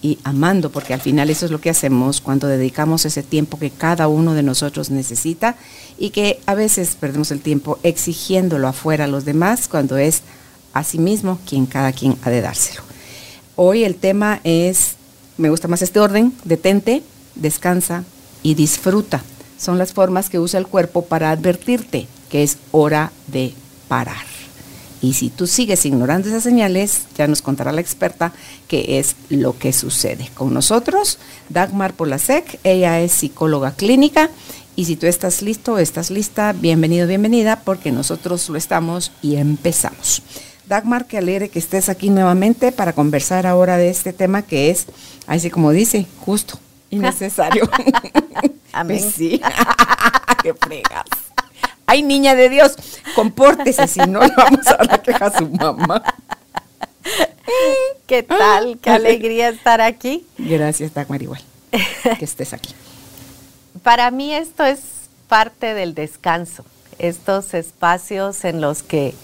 y amando, porque al final eso es lo que hacemos cuando dedicamos ese tiempo que cada uno de nosotros necesita y que a veces perdemos el tiempo exigiéndolo afuera a los demás cuando es a sí mismo quien cada quien ha de dárselo. Hoy el tema es, me gusta más este orden, detente, descansa y disfruta. Son las formas que usa el cuerpo para advertirte que es hora de parar. Y si tú sigues ignorando esas señales, ya nos contará la experta qué es lo que sucede. Con nosotros, Dagmar Polasek, ella es psicóloga clínica. Y si tú estás listo, estás lista, bienvenido, bienvenida, porque nosotros lo estamos y empezamos. Dagmar, que alegre que estés aquí nuevamente para conversar ahora de este tema que es, así como dice, justo y necesario. Amén. Pues sí, qué fregas. Ay, niña de Dios, compórtese, si no le vamos a dar queja a su mamá. ¿Qué tal? Qué alegría estar aquí. Gracias, Dagmar, igual, que estés aquí. Para mí esto es parte del descanso, estos espacios en los que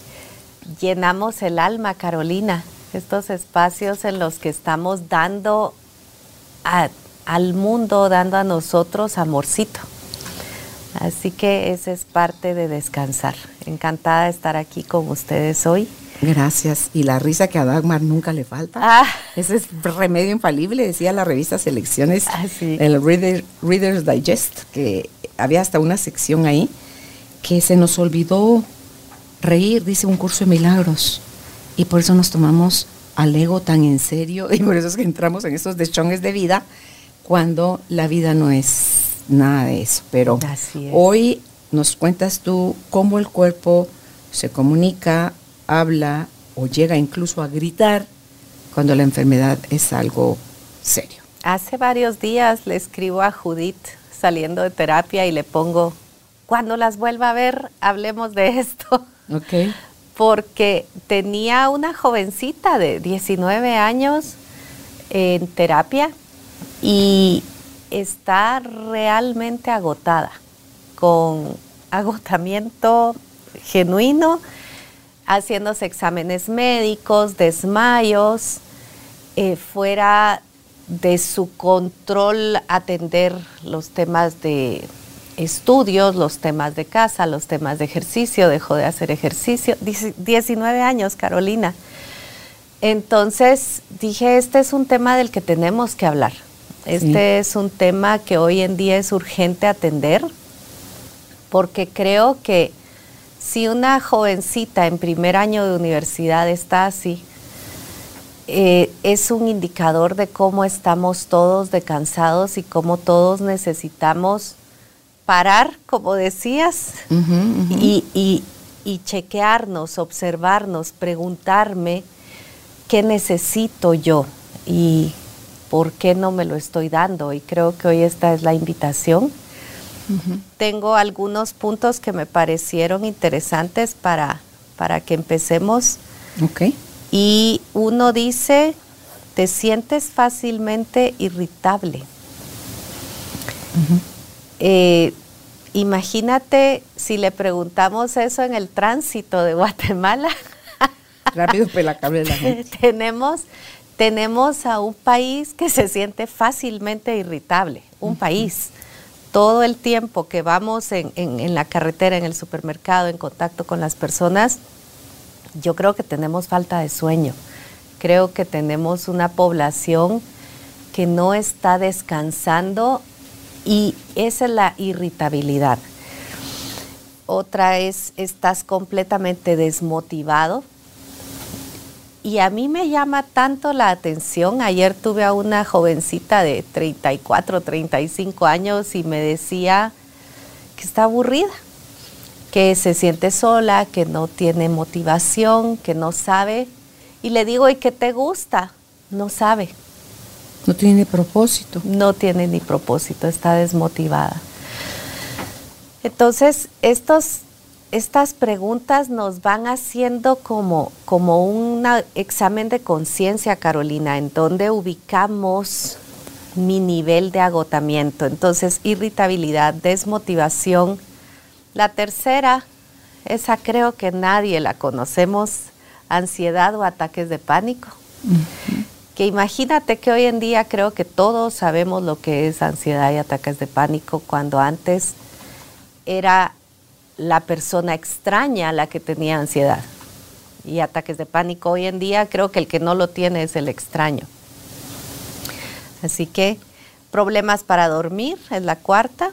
llenamos el alma, Carolina, estos espacios en los que estamos dando a- al mundo, dando a nosotros amorcito. Así que esa es parte de descansar. Encantada de estar aquí con ustedes hoy. Gracias. Y la risa que a Dagmar nunca le falta. Ah. Ese es remedio infalible, decía la revista Selecciones, Ah, sí. el Reader- Reader's Digest, que había hasta una sección ahí que se nos olvidó reír, dice un curso de milagros. Y por eso nos tomamos al ego tan en serio y por eso es que entramos en esos deschongues de vida cuando la vida no es nada de eso. Pero Así es. hoy nos cuentas tú cómo el cuerpo se comunica, habla o llega incluso a gritar cuando la enfermedad es algo serio. Hace varios días le escribo a Judith saliendo de terapia y le pongo, cuando las vuelva a ver, hablemos de esto. Ok. Porque tenía una jovencita de 19 años en terapia y está realmente agotada, con agotamiento genuino, haciéndose exámenes médicos, desmayos, eh, fuera de su control atender los temas de estudios, los temas de casa, los temas de ejercicio, dejó de hacer ejercicio. Dice- 19 años, Carolina. Entonces dije, este es un tema del que tenemos que hablar. Este es un tema que hoy en día es urgente atender, porque creo que si una jovencita en primer año de universidad está así, eh, es un indicador de cómo estamos todos de cansados y cómo todos necesitamos parar, como decías, y, y- y chequearnos, observarnos, preguntarme qué necesito yo. Y por qué no me lo estoy dando. Y creo que hoy esta es la invitación. Tengo algunos puntos que me parecieron interesantes para, para que empecemos. Ok. Y uno dice, te sientes fácilmente irritable. Eh, imagínate si le preguntamos eso en el tránsito de Guatemala. Rápido pelacable la gente. tenemos, tenemos a un país que se siente fácilmente irritable, un país. Todo el tiempo que vamos en, en- en la carretera, en el supermercado, en contacto con las personas, yo creo que tenemos falta de sueño. Creo que tenemos una población que no está descansando y esa es la irritabilidad. Otra es, estás completamente desmotivado. Y a mí me llama tanto la atención. Ayer tuve a una jovencita de 34, 35 años y me decía que está aburrida, que se siente sola, que no tiene motivación, que no sabe. Y le digo, ¿y qué te gusta? No sabe. No tiene propósito. No tiene ni propósito, está desmotivada. Entonces, estos, estas preguntas nos van haciendo como, como un examen de conciencia, Carolina, en donde ubicamos mi nivel de agotamiento. Entonces, irritabilidad, desmotivación. La tercera, esa creo que nadie la conocemos, ansiedad o ataques de pánico. Que imagínate que hoy en día creo que todos sabemos lo que es ansiedad y ataques de pánico, cuando antes era la persona extraña la que tenía ansiedad y ataques de pánico. Hoy en día creo que el que no lo tiene es el extraño. Así que problemas para dormir es la cuarta.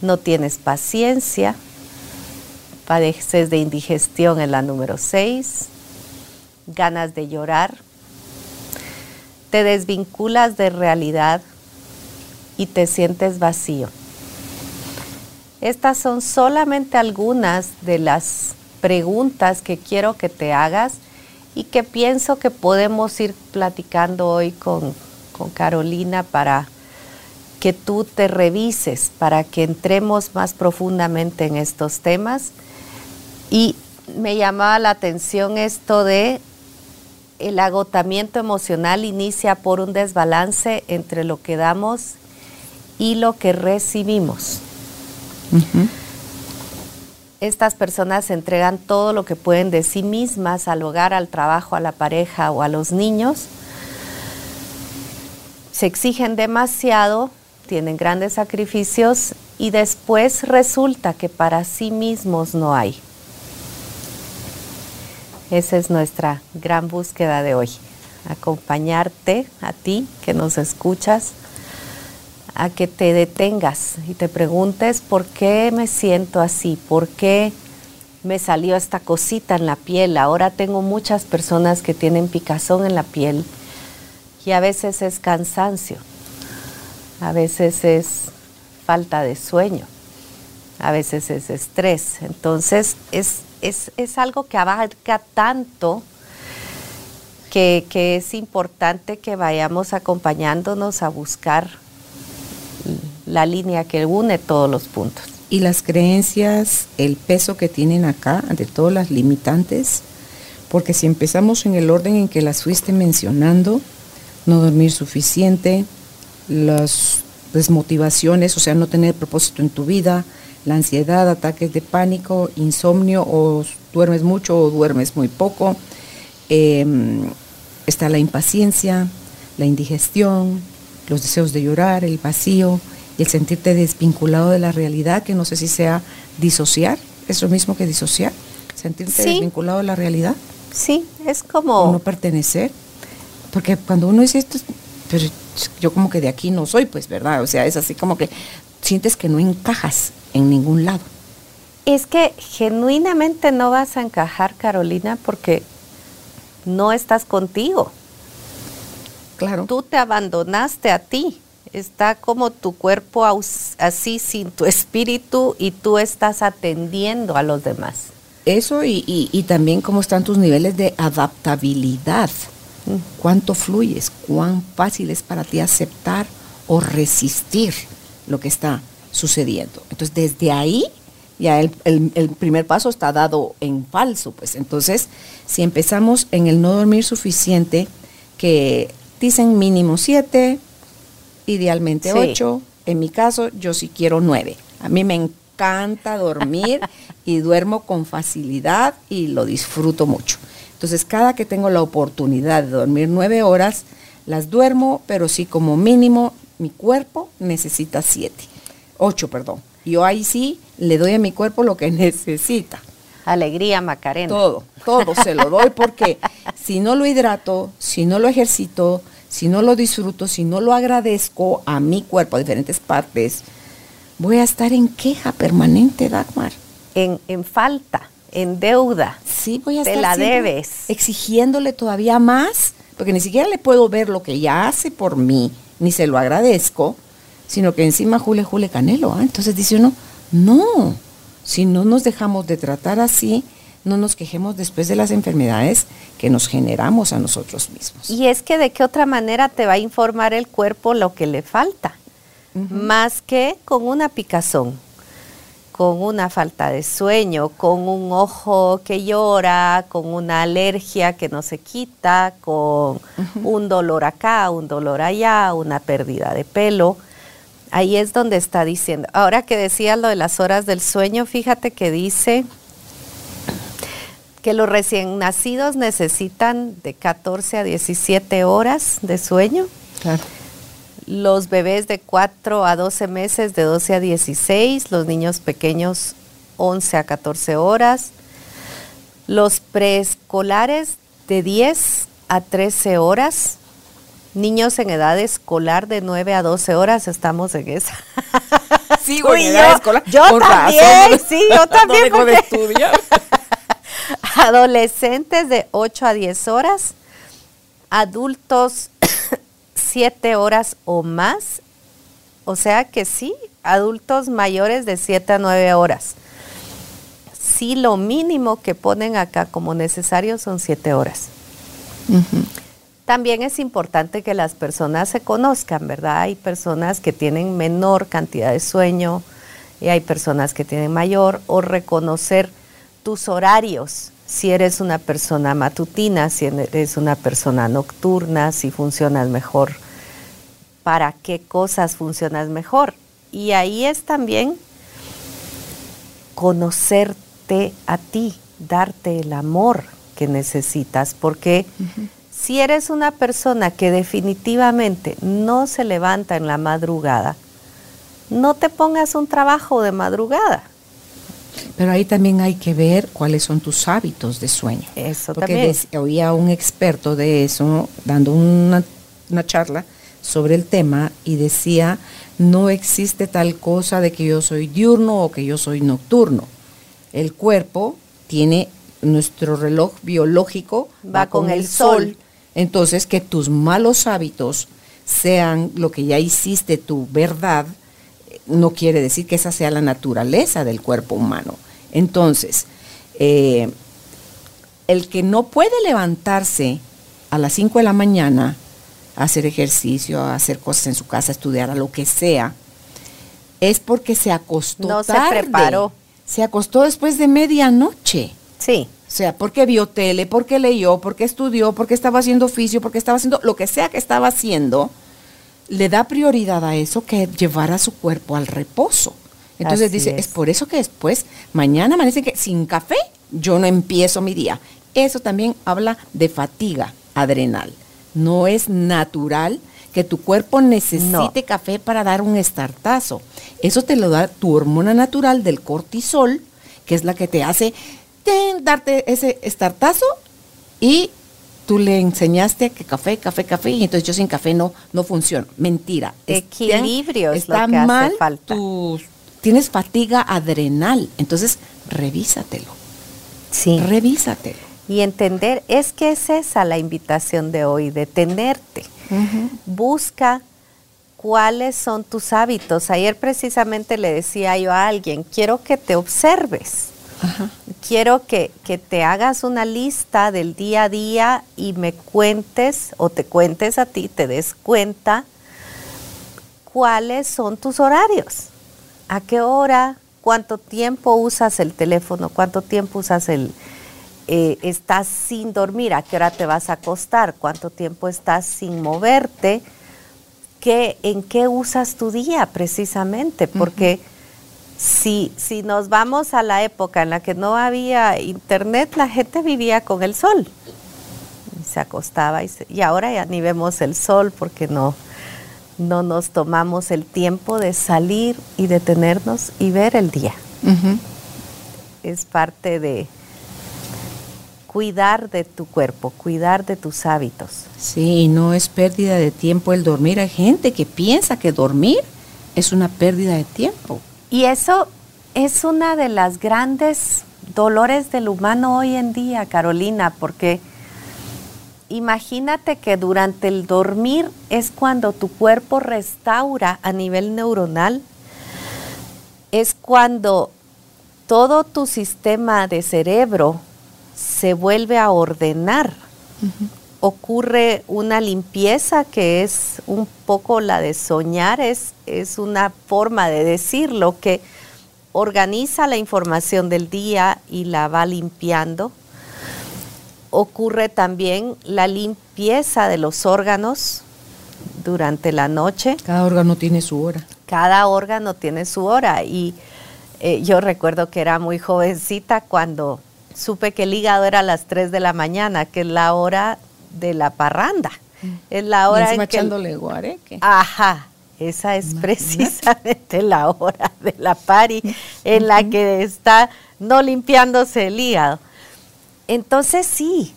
No tienes paciencia. Padeces de indigestión es la número seis. Ganas de llorar. Te desvinculas de realidad y te sientes vacío. Estas son solamente algunas de las preguntas que quiero que te hagas y que pienso que podemos ir platicando hoy con, Carolina para que tú te revises, para que entremos más profundamente en estos temas. Y me llamaba la atención esto de el agotamiento emocional inicia por un desbalance entre lo que damos y lo que recibimos estas personas entregan todo lo que pueden de sí mismas al hogar, al trabajo, a la pareja o a los niños. Se exigen demasiado, tienen grandes sacrificios y después resulta que para sí mismos no hay. Esa es nuestra gran búsqueda de hoy, acompañarte a ti que nos escuchas a que te detengas y te preguntes por qué me siento así, por qué me salió esta cosita en la piel. Ahora tengo muchas personas que tienen picazón en la piel y a veces es cansancio, a veces es falta de sueño, a veces es estrés. Entonces es, es, algo que abarca tanto que, que es importante que vayamos acompañándonos a buscar la línea que une todos los puntos. Y las creencias, el peso que tienen acá, de todas las limitantes, porque si empezamos en el orden en que las fuiste mencionando, no dormir suficiente, las desmotivaciones, o sea, no tener propósito en tu vida, la ansiedad, ataques de pánico, insomnio, o duermes mucho o duermes muy poco, em, está la impaciencia, la indigestión, los deseos de llorar, el vacío y el sentirte desvinculado de la realidad, que no sé si sea disociar, es lo mismo que disociar, sentirte desvinculado de la realidad. Sí, es como... O no pertenecer, porque cuando uno dice esto, pero yo como que de aquí no soy, pues, ¿verdad? O sea, es así como que sientes que no encajas en ningún lado. Es que genuinamente no vas a encajar, Carolina, porque no estás contigo. Claro. Tú te abandonaste a ti. Está como tu cuerpo así sin tu espíritu y tú estás atendiendo a los demás. Eso y, también cómo están tus niveles de adaptabilidad. Mm. Cuánto fluyes, cuán fácil es para ti aceptar o resistir lo que está sucediendo. Entonces, desde ahí ya el, el, primer paso está dado en falso. Pues entonces, si empezamos en el no dormir suficiente, que Dicen mínimo siete, idealmente ocho. En mi caso, yo sí quiero nueve. A mí me encanta dormir y duermo con facilidad y lo disfruto mucho. Entonces, cada que tengo la oportunidad de dormir nueve horas, las duermo, pero sí como mínimo mi cuerpo necesita siete. Ocho, perdón. Yo ahí sí le doy a mi cuerpo lo que necesita. Alegría, Macarena. Todo, todo se lo doy porque si no lo hidrato, si no lo ejercito, si no lo disfruto, si no lo agradezco a mi cuerpo, a diferentes partes, voy a estar en queja permanente, Dagmar. En, en falta, en deuda. Sí, voy a Te la debes. Exigiéndole todavía más, porque ni siquiera le puedo ver lo que ella hace por mí, ni se lo agradezco, sino que encima jule, jule canelo. ¿ah? Entonces dice uno, no, si no nos dejamos de tratar así, no nos quejemos después de las enfermedades que nos generamos a nosotros mismos. Y es que de qué otra manera te va a informar el cuerpo lo que le falta, más que con una picazón, con una falta de sueño, con un ojo que llora, con una alergia que no se quita, con un dolor acá, un dolor allá, una pérdida de pelo. Ahí es donde está diciendo. Ahora que decía lo de las horas del sueño, fíjate que dice que los recién nacidos necesitan de 14 a 17 horas de sueño. Los bebés de 4 a 12 meses de 12 a 16, los niños pequeños 11 a 14 horas, los preescolares de 10 a 13 horas, niños en edad escolar de 9 a 12 horas, estamos en esa. Sí, en edad escolar. Yo también, sí, yo también. no de estudiar. Adolescentes de 8 a 10 horas, adultos 7 horas o más, o sea que sí, adultos mayores de 7 a 9 horas. Sí, lo mínimo que ponen acá como necesario son 7 horas. También es importante que las personas se conozcan, ¿verdad? Hay personas que tienen menor cantidad de sueño y hay personas que tienen mayor, o reconocer tus horarios, si eres una persona matutina, si eres una persona nocturna, si funcionas mejor, para qué cosas funcionas mejor. Y ahí es también conocerte a ti, darte el amor que necesitas, porque si eres una persona que definitivamente no se levanta en la madrugada, no te pongas un trabajo de madrugada. Pero ahí también hay que ver cuáles son tus hábitos de sueño. Eso Porque también. oía un experto de eso dando una, una charla sobre el tema y decía, no existe tal cosa de que yo soy diurno o que yo soy nocturno. El cuerpo tiene nuestro reloj biológico Va con el sol. Entonces, que tus malos hábitos sean lo que ya hiciste tu verdad, no quiere decir que esa sea la naturaleza del cuerpo humano. Entonces, eh, el que no puede levantarse a las 5 de la mañana a hacer ejercicio, a hacer cosas en su casa, a estudiar, a lo que sea, es porque se acostó No se tarde. preparó. Se acostó después de medianoche. Sí, O sea, porque vio tele, porque leyó, porque estudió, porque estaba haciendo oficio, porque estaba haciendo lo que sea que estaba haciendo, le da prioridad a eso que llevar a su cuerpo al reposo. Entonces Así dice, es. es. por eso que después, mañana amanece que sin café yo no empiezo mi día. Eso también habla de fatiga adrenal. No es natural que tu cuerpo necesite café para dar un estartazo. Eso te lo da tu hormona natural del cortisol, que es la que te hace ten, darte ese estartazo y tú le enseñaste que café, café, café, y entonces yo sin café no, no funciono. Mentira. Está- Equilibrio es lo que hace mal falta. tu- tienes fatiga adrenal, entonces revísatelo, sí. revísatelo. Y entender, es que es esa la invitación de hoy, detenerte. Busca cuáles son tus hábitos. Ayer precisamente le decía yo a alguien, quiero que te observes. Ajá. Quiero que, que te hagas una lista del día a día y me cuentes o te cuentes a ti, te des cuenta cuáles son tus horarios. ¿A qué hora? ¿Cuánto tiempo usas el teléfono? ¿Cuánto tiempo usas el... eh, estás sin dormir? ¿A qué hora te vas a acostar? ¿Cuánto tiempo estás sin moverte? ¿Qué, ¿En qué usas tu día precisamente? Porque si, si nos vamos a la época en la que no había internet, la gente vivía con el sol. Se acostaba y, se- y ahora ya ni vemos el sol porque no, no nos tomamos el tiempo de salir y detenernos y ver el día. Es parte de cuidar de tu cuerpo, cuidar de tus hábitos. Sí, no es pérdida de tiempo el dormir. Hay gente que piensa que dormir es una pérdida de tiempo. Y eso es una de las grandes dolores del humano hoy en día, Carolina, porque imagínate que durante el dormir es cuando tu cuerpo restaura a nivel neuronal, es cuando todo tu sistema de cerebro se vuelve a ordenar. Ocurre una limpieza que es un poco la de soñar, es, es una forma de decirlo que organiza la información del día y la va limpiando. Ocurre también la limpieza de los órganos durante la noche. Cada órgano tiene su hora. Cada órgano tiene su hora y eh, yo recuerdo que era muy jovencita cuando supe que el hígado era a las 3 de la mañana, que es la hora de la parranda. Es la hora en que... guareque. Ajá, esa es precisamente la hora de la pari en la que está no limpiándose el hígado. Entonces sí,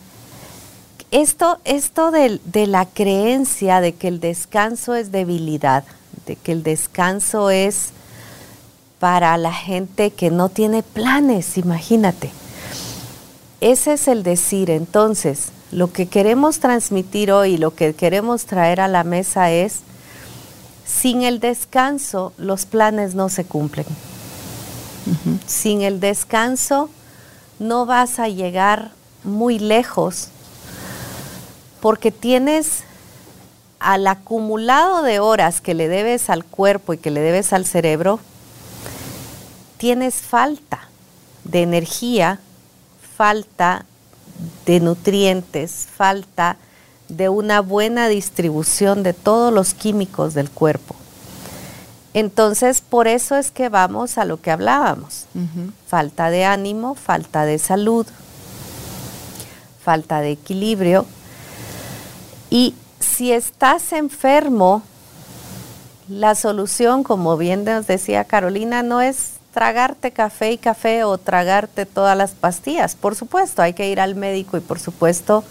esto, esto de, de, la creencia de que el descanso es debilidad, de que el descanso es para la gente que no tiene planes, imagínate. Ese es el decir. Entonces, lo que queremos transmitir hoy, lo que queremos traer a la mesa es, sin el descanso los planes no se cumplen. Sin el descanso no vas a llegar muy lejos porque tienes al acumulado de horas que le debes al cuerpo y que le debes al cerebro, tienes falta de energía, falta de nutrientes, falta de una buena distribución de todos los químicos del cuerpo. Entonces, por eso es que vamos a lo que hablábamos. Falta de ánimo, falta de salud, falta de equilibrio. Y si estás enfermo, la solución, como bien nos decía Carolina, no es tragarte café y café o tragarte todas las pastillas. Por supuesto, hay que ir al médico y por supuesto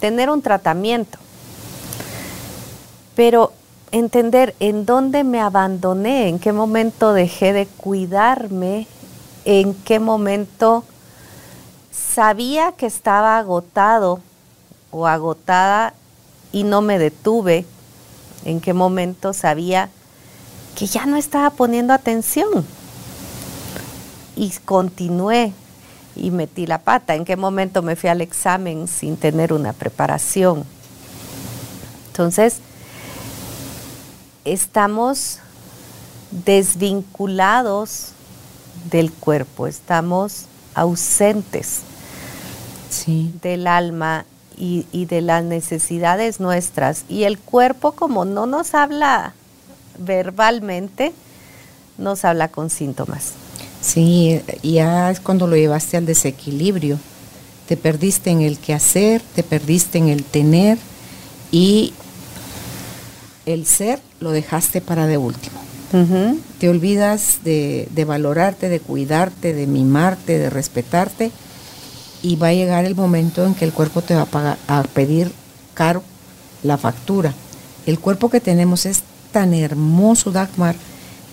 tener un tratamiento. Pero entender en dónde me abandoné, en qué momento dejé de cuidarme, en qué momento sabía que estaba agotado o agotada y no me detuve, en qué momento sabía que ya no estaba poniendo atención y continué y metí la pata. ¿En qué momento me fui al examen sin tener una preparación? Entonces, estamos desvinculados del cuerpo, estamos ausentes del alma y, y, de las necesidades nuestras. Y el cuerpo, como no nos habla verbalmente, nos habla con síntomas. Sí, ya es cuando lo llevaste al desequilibrio. Te perdiste en el quehacer, te perdiste en el tener y el ser lo dejaste para de último. Te olvidas de, valorarte, de cuidarte, de mimarte, de respetarte y va a llegar el momento en que el cuerpo te va a, a pedir caro la factura. El cuerpo que tenemos es tan hermoso, Dagmar,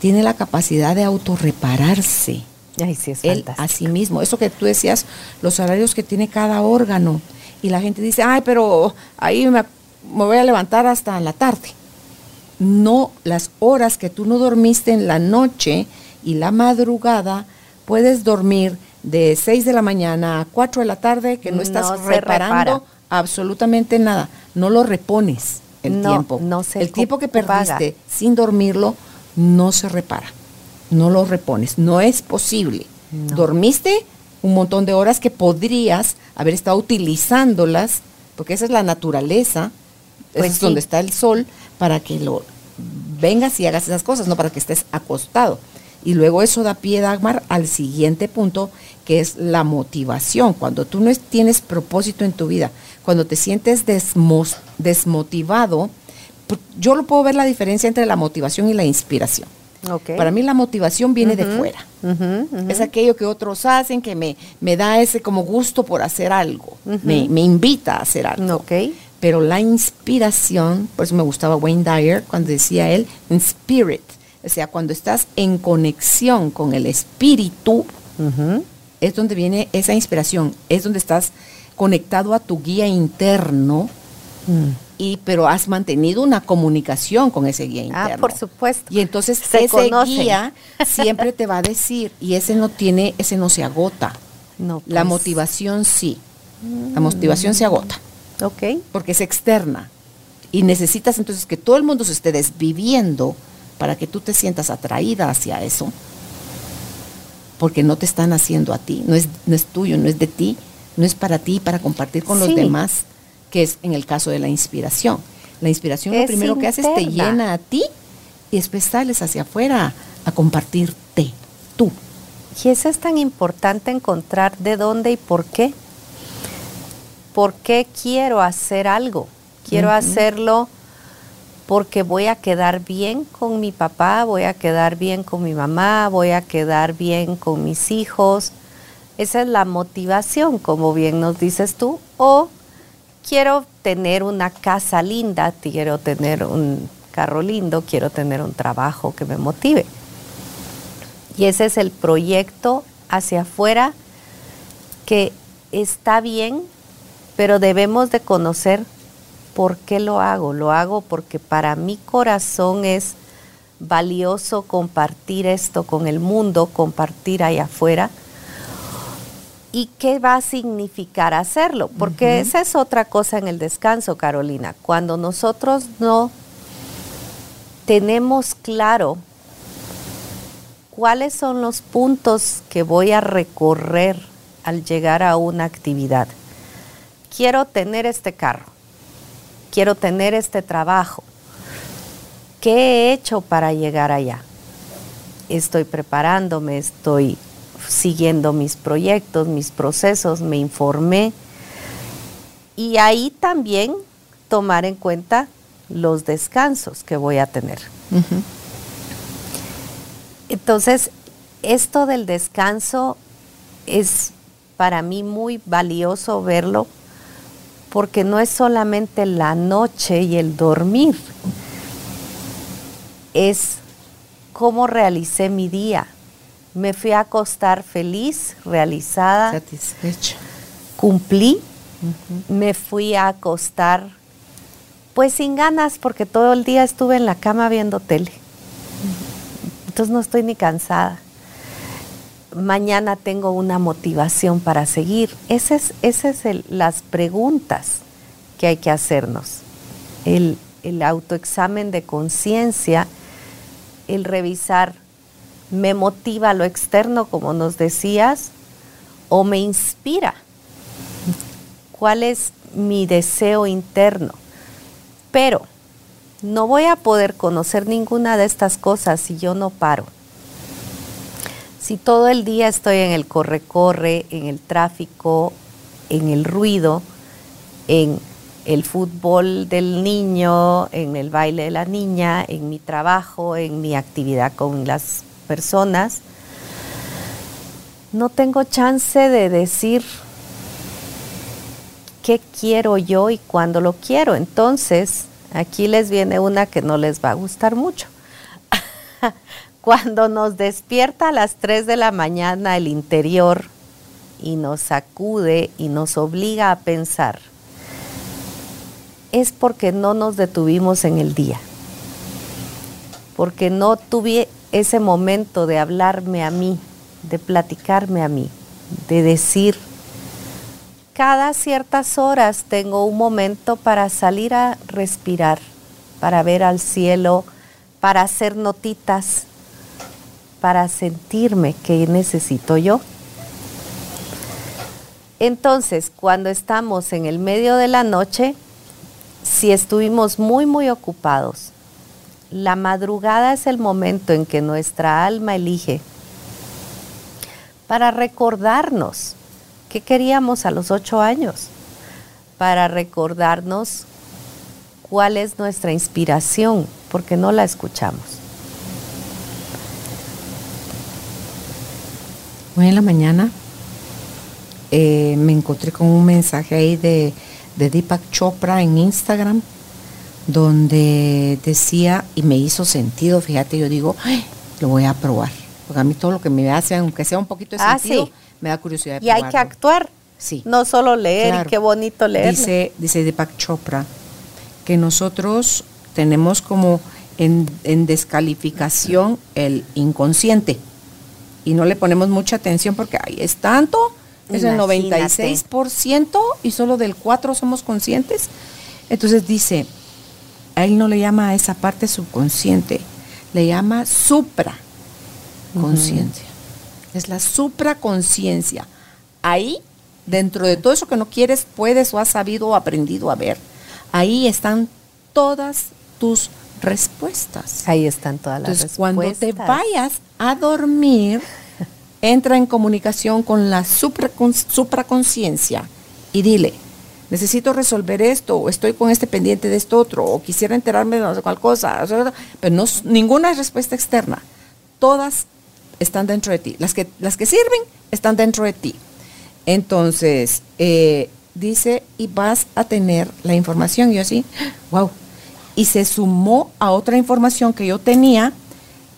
tiene la capacidad de autorrepararse. Ay, sí, es Él a sí mismo. Eso que tú decías, los horarios que tiene cada órgano. Y la gente dice, ay, pero ahí me, voy a levantar hasta la tarde. No, las horas que tú no dormiste en la noche y la madrugada, puedes dormir de 6 de la mañana a 4 de la tarde, que no, estás reparando absolutamente nada. No lo repones el tiempo. No el tiempo que perdiste sin dormirlo no se repara, no lo repones, no es posible. Dormiste un montón de horas que podrías haber estado utilizándolas, porque esa es la naturaleza, pues es donde está el sol, para que lo vengas y hagas esas cosas, no para que estés acostado. Y luego eso da pie, Dagmar, al siguiente punto, que es la motivación. Cuando tú no tienes propósito en tu vida, cuando te sientes desmotivado, yo lo puedo ver la diferencia entre la motivación y la inspiración. Para mí la motivación viene de fuera. Es aquello que otros hacen que me, me da ese como gusto por hacer algo, me, me, invita a hacer algo. Pero la inspiración, por eso me gustaba Wayne Dyer cuando decía él, in spirit, o sea, cuando estás en conexión con el espíritu, es donde viene esa inspiración, es donde estás conectado a tu guía interno. Y pero has mantenido una comunicación con ese guía interno. Ah, por supuesto. Y entonces ese guía siempre te va a decir y ese no tiene, ese no se agota. No, La pues. motivación sí. La motivación se agota. Ok. Porque es externa. Y necesitas entonces que todo el mundo se esté desviviendo para que tú te sientas atraída hacia eso. Porque no te están haciendo a ti. No es, no es tuyo, no es de ti. No es para ti, para compartir con los demás, que es en el caso de la inspiración. La inspiración lo primero que hace es te llena a ti y después sales hacia afuera a compartirte tú. Y eso es tan importante encontrar de dónde y por qué. ¿Por qué quiero hacer algo? Quiero hacerlo porque voy a quedar bien con mi papá, voy a quedar bien con mi mamá, voy a quedar bien con mis hijos. Esa es la motivación, como bien nos dices tú. O quiero tener una casa linda, quiero tener un carro lindo, quiero tener un trabajo que me motive. Y ese es el proyecto hacia afuera que está bien, pero debemos de conocer por qué lo hago. Lo hago porque para mi corazón es valioso compartir esto con el mundo, compartir allá afuera. ¿Y qué va a significar hacerlo? Porque esa es otra cosa en el descanso, Carolina. Cuando nosotros no tenemos claro cuáles son los puntos que voy a recorrer al llegar a una actividad. Quiero tener este carro, quiero tener este trabajo. ¿Qué he hecho para llegar allá? Estoy preparándome, estoy siguiendo mis proyectos, mis procesos, me informé. Y ahí también tomar en cuenta los descansos que voy a tener. Entonces, esto del descanso es para mí muy valioso verlo porque no es solamente la noche y el dormir, es cómo realicé mi día. Me fui a acostar feliz, realizada, satisfecha. Cumplí, me fui a acostar pues sin ganas porque todo el día estuve en la cama viendo tele entonces no estoy ni cansada. Mañana tengo una motivación para seguir. Esas es, es las preguntas que hay que hacernos. El, el autoexamen de conciencia, el revisar, ¿me motiva lo externo, como nos decías, o me inspira? ¿Cuál es mi deseo interno? Pero no voy a poder conocer ninguna de estas cosas si yo no paro. Si todo el día estoy en el corre-corre, en el tráfico, en el ruido, en el fútbol del niño, en el baile de la niña, en mi trabajo, en mi actividad con las personas, no tengo chance de decir qué quiero yo y cuándo lo quiero. Entonces, Aquí les viene una que no les va a gustar mucho. Cuando nos despierta a las 3 de la mañana el interior y nos sacude y nos obliga a pensar, es porque no nos detuvimos en el día, porque no tuve ese momento de hablarme a mí, de platicarme a mí, de decir, cada ciertas horas tengo un momento para salir a respirar, para ver al cielo, para hacer notitas, para sentirme que necesito yo. Entonces, cuando estamos en el medio de la noche, si estuvimos muy, muy ocupados, la madrugada es el momento en que nuestra alma elige para recordarnos ¿Qué queríamos a los ocho años? Para recordarnos cuál es nuestra inspiración, porque no la escuchamos. Hoy en la mañana eh, me encontré con un mensaje ahí de, de Deepak Chopra en Instagram, donde decía, y me hizo sentido, fíjate, yo digo, lo voy a probar, porque a mí todo lo que me hace, aunque sea un poquito de ah, sentido, me da curiosidad. y hay que actuar. Sí. No solo leer, qué bonito leer. Dice, dice Deepak Chopra que nosotros tenemos como en, descalificación el inconsciente y no le ponemos mucha atención porque ahí es tanto es el 96% y solo del 4 somos conscientes. Entonces dice, a él no le llama a esa parte subconsciente, le llama supraconciencia. Es la supraconciencia. Ahí, dentro de todo eso que no quieres, puedes o has sabido o aprendido a ver, ahí están todas tus respuestas. Ahí están todas las Entonces, Cuando te vayas a dormir, entra en comunicación con la supraconciencia y dile, necesito resolver esto, o estoy con este pendiente de esto otro, o quisiera enterarme de cual cosa, pero no, ninguna es respuesta externa. Todas están dentro de ti. Las que, las que sirven están dentro de ti. Entonces, eh, dice, y vas a tener la información. Y yo así, wow. Y se sumó a otra información que yo tenía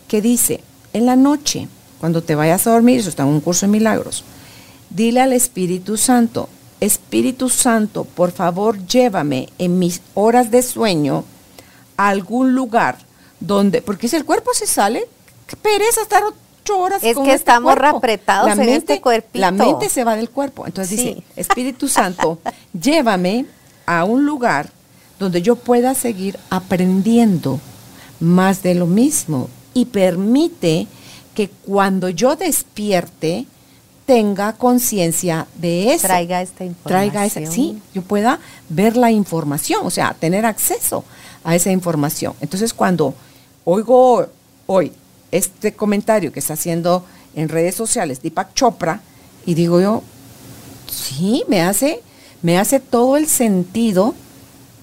que dice, en la noche, cuando te vayas a dormir, eso está en un curso de milagros, dile al Espíritu Santo, Espíritu Santo, por favor llévame en mis horas de sueño a algún lugar donde, porque si el cuerpo se sale, qué pereza estar ocho horas. Es que este estamos apretados en este cuerpito. La mente se va del cuerpo. Entonces dice, Espíritu Santo, llévame a un lugar donde yo pueda seguir aprendiendo más de lo mismo y permite que cuando yo despierte, tenga conciencia de eso. Traiga esta información. Traiga esa, sí, yo pueda ver la información, o sea, tener acceso a esa información. Entonces, cuando oigo hoy este comentario que está haciendo en redes sociales Deepak Chopra, y digo yo, sí, me hace, me hace todo el sentido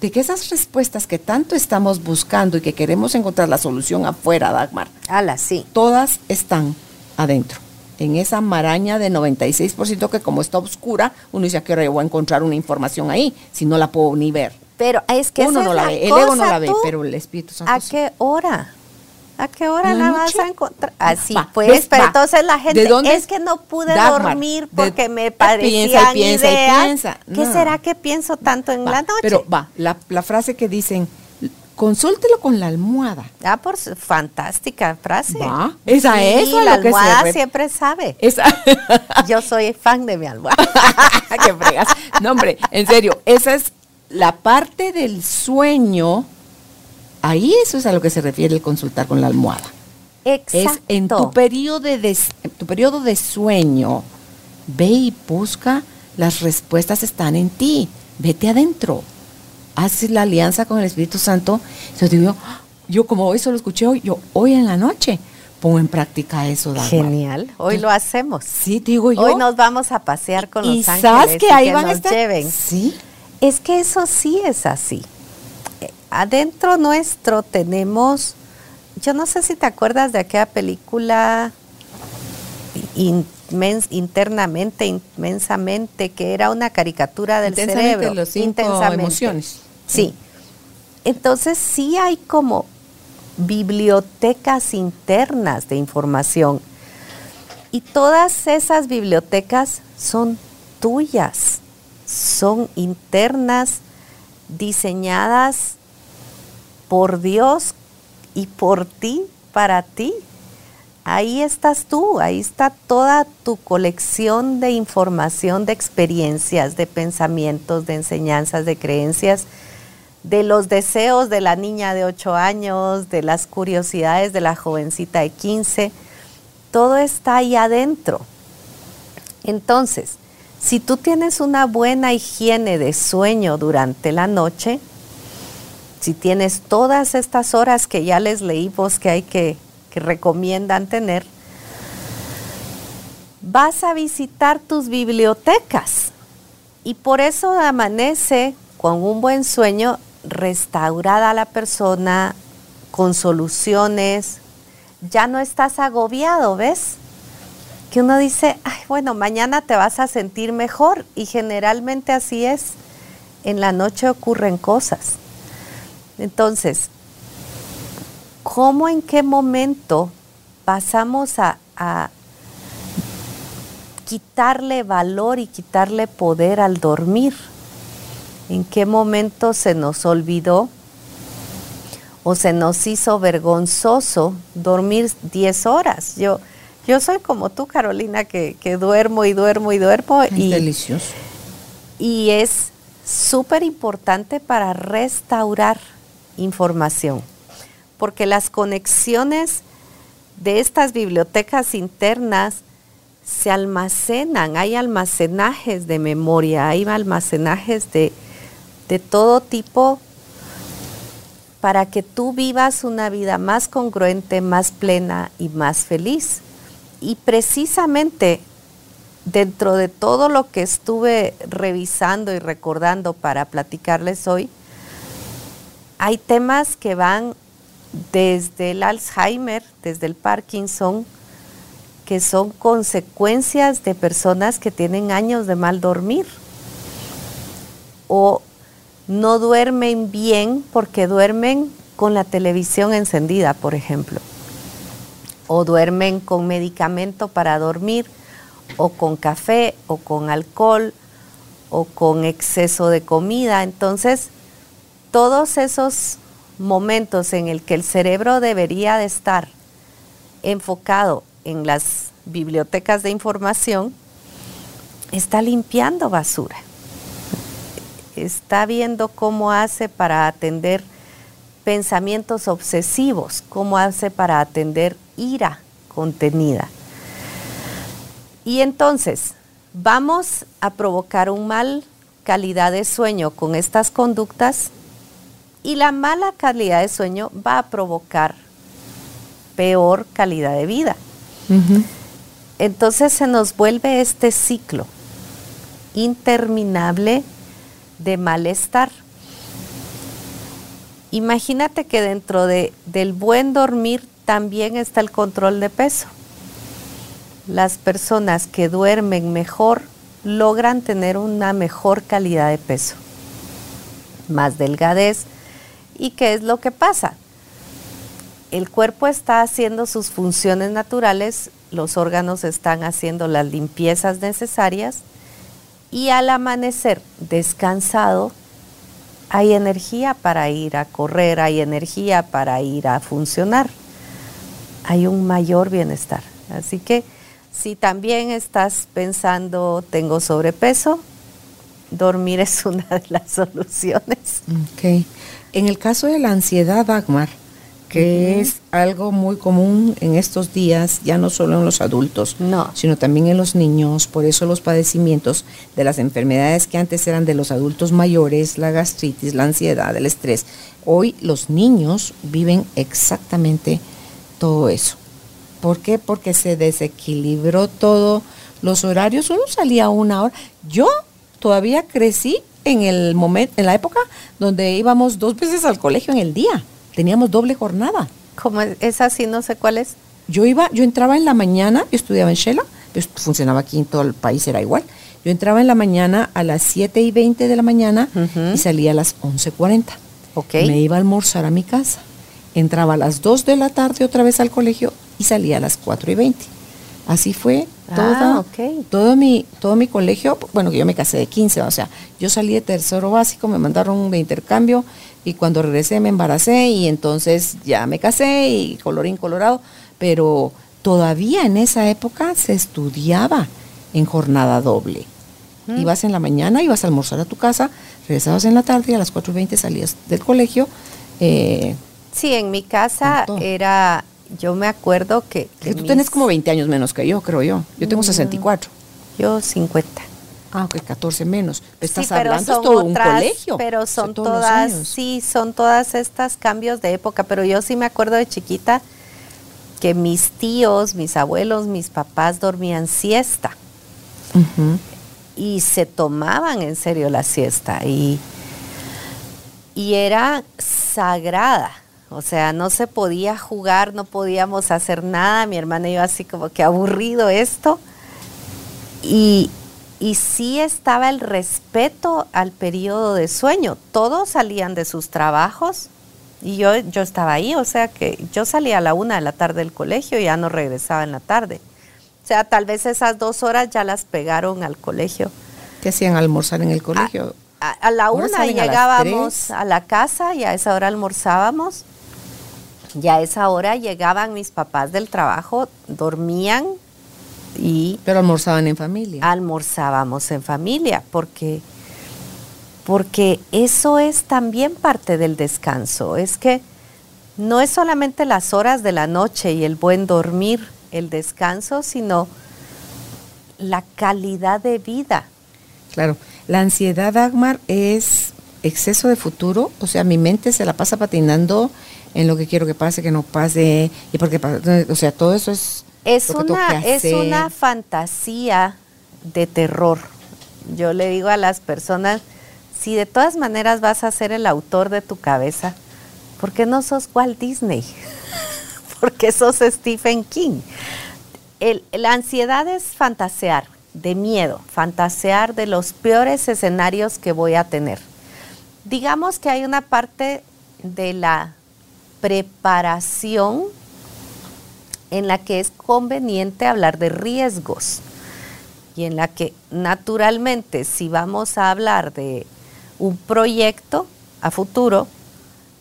de que esas respuestas que tanto estamos buscando y que queremos encontrar la solución afuera, Dagmar, Ala, sí. todas están adentro en esa maraña de 96% que como está oscura, uno dice, ¿a qué hora voy a encontrar una información ahí si no la puedo ni ver? Pero es que uno no la, ve, el ego no la ve, pero el Espíritu Santo ¿A qué hora? ¿A qué hora la, vas a encontrar? Así pues, pero entonces la gente, es que no pude dormir porque me parecían piensa, ideas. ¿Qué será que pienso tanto en la noche? Pero va, la, la frase que dicen, consúltelo con la almohada. Ah, por fantástica frase. ¿Va? Esa es la almohada siempre sabe. Esa. Yo soy fan de mi almohada. Qué fregas. No, hombre, en serio, esa es la parte del sueño. Ahí eso es a lo que se refiere el consultar con la almohada. Exacto. Es en tu periodo de, tu periodo de sueño, ve y busca, las respuestas están en ti. Vete adentro haces la alianza con el Espíritu Santo. Yo digo, yo como hoy solo escuché hoy, yo hoy en la noche pongo en práctica eso. Genial, hoy lo hacemos. Sí, digo yo. Hoy nos vamos a pasear con los ángeles sabes que ahí van a estar? lleven. Sí. Es que eso sí es así. Eh, adentro nuestro tenemos, yo no sé si te acuerdas de aquella película internamente, inmensamente, que era una caricatura del cerebro. Los intensamente. emociones. Sí. Entonces sí hay como bibliotecas internas de información. Y todas esas bibliotecas son tuyas, son internas, diseñadas por Dios y por ti, para ti ahí estás tú, ahí está toda tu colección de información, de experiencias, de pensamientos, de enseñanzas, de creencias, de los deseos de la niña de 8 años, de las curiosidades de la jovencita de 15. Todo está ahí adentro. Entonces, si tú tienes una buena higiene de sueño durante la noche, si tienes todas estas horas que ya les leímos que hay que que recomiendan tener, vas a visitar tus bibliotecas y por eso amanece con un buen sueño restaurada la persona, con soluciones, ya no estás agobiado, ¿ves? Que uno dice, ay, bueno, mañana te vas a sentir mejor y generalmente así es. En la noche ocurren cosas. Entonces, cómo en qué momento pasamos a, quitarle valor y quitarle poder al dormir. ¿En qué momento se nos olvidó o se nos hizo vergonzoso dormir 10 horas? Yo, Yo soy como tú, Carolina, que, duermo y duermo y duermo. y, delicioso. Y es súper importante para restaurar información, porque las conexiones de estas bibliotecas internas se almacenan, hay almacenajes de memoria, hay almacenajes de, de todo tipo para que tú vivas una vida más congruente, más plena y más feliz. Y precisamente dentro de todo lo que estuve revisando y recordando para platicarles hoy, hay temas que van desde el Alzheimer, desde el Parkinson, que son consecuencias de personas que tienen años de mal dormir o no duermen bien porque duermen con la televisión encendida, por ejemplo, o duermen con medicamento para dormir, o con café, o con alcohol, o con exceso de comida. Entonces, todos esos momentos en el que el cerebro debería de estar enfocado en las bibliotecas de información, está limpiando basura. Está viendo cómo hace para atender pensamientos obsesivos, cómo hace para atender ira contenida. Y entonces, vamos a provocar un mal calidad de sueño con estas conductas y la mala calidad de sueño va a provocar peor calidad de vida. Entonces se nos vuelve este ciclo interminable de malestar. Imagínate que dentro de, del buen dormir también está el control de peso. Las personas que duermen mejor logran tener una mejor calidad de peso, más delgadez. ¿Y qué es lo que pasa? el cuerpo está haciendo sus funciones naturales, los órganos están haciendo las limpiezas necesarias y al amanecer descansado hay energía para ir a correr, hay energía para ir a funcionar, hay un mayor bienestar. Así que si también estás pensando tengo sobrepeso, dormir es una de las soluciones. Ok. En el caso de la ansiedad, Dagmar, que es algo muy común en estos días, ya no solo en los adultos, sino también en los niños. Por eso los padecimientos de las enfermedades que antes eran de los adultos mayores, la gastritis, la ansiedad, el estrés, hoy los niños viven exactamente todo eso. ¿Por qué? Porque se desequilibró todo. Los horarios, uno salía a una hora. Yo todavía crecí en el momento, en la época donde íbamos dos veces al colegio en el día teníamos doble jornada. ¿Cómo es así? No sé cuál es. Yo iba, yo entraba en la mañana, yo estudiaba en Shela, funcionaba aquí en todo el país, era igual. Yo entraba en la mañana a las 7 y 20 de la mañana y salía a las 11.40. Okay. Me iba a almorzar a mi casa. Entraba a las 2 de la tarde otra vez al colegio y salía a las 4 y 20. Así fue ah, todo, mi, todo mi colegio. Bueno, yo me casé de 15, o sea, yo salí de tercero básico, me mandaron de intercambio y cuando regresé me embaracé y entonces ya me casé y colorín colorado, pero todavía en esa época se estudiaba en jornada doble. Ibas en la mañana, ibas a almorzar a tu casa, regresabas en la tarde y a las 4.20 salías del colegio. Eh, sí, en mi casa era, yo me acuerdo que... tú tienes como 20 años menos que yo, creo yo. Yo tengo 64. Yo 50. Ah, ok, 14 menos. Estás hablando, es todo un colegio. Pero son todas, sí, son todas estas cambios de época. Pero yo sí me acuerdo de chiquita que mis tíos, mis abuelos, mis papás dormían siesta. Y se tomaban en serio la siesta. Y, y era sagrada. O sea, no se podía jugar, no podíamos hacer nada. Mi hermana iba así como que aburrido esto. Y, y sí estaba el respeto al periodo de sueño. Todos salían de sus trabajos y yo, yo estaba ahí, o sea que yo salía a la una de la tarde del colegio y ya no regresaba en la tarde. O sea, tal vez esas dos horas ya las pegaron al colegio. ¿Qué hacían almorzar en el colegio? A, la una llegábamos a, la casa y a esa hora almorzábamos. Ya a esa hora llegaban mis papás del trabajo, dormían y... Pero almorzaban en familia. Almorzábamos en familia, porque, porque eso es también parte del descanso. Es que no es solamente las horas de la noche y el buen dormir, el descanso, sino la calidad de vida. Claro, la ansiedad, Dagmar, es exceso de futuro, o sea, mi mente se la pasa patinando en lo que quiero que pase, que no pase, y porque, o sea, todo eso es... Es, una, es una fantasía de terror. Yo le digo a las personas, si de todas maneras vas a ser el autor de tu cabeza, ¿por qué no sos Walt Disney? ¿Por qué sos Stephen King? la ansiedad es fantasear de miedo, fantasear de los peores escenarios que voy a tener. Digamos que hay una parte de la preparación en la que es conveniente hablar de riesgos y en la que naturalmente si vamos a hablar de un proyecto a futuro,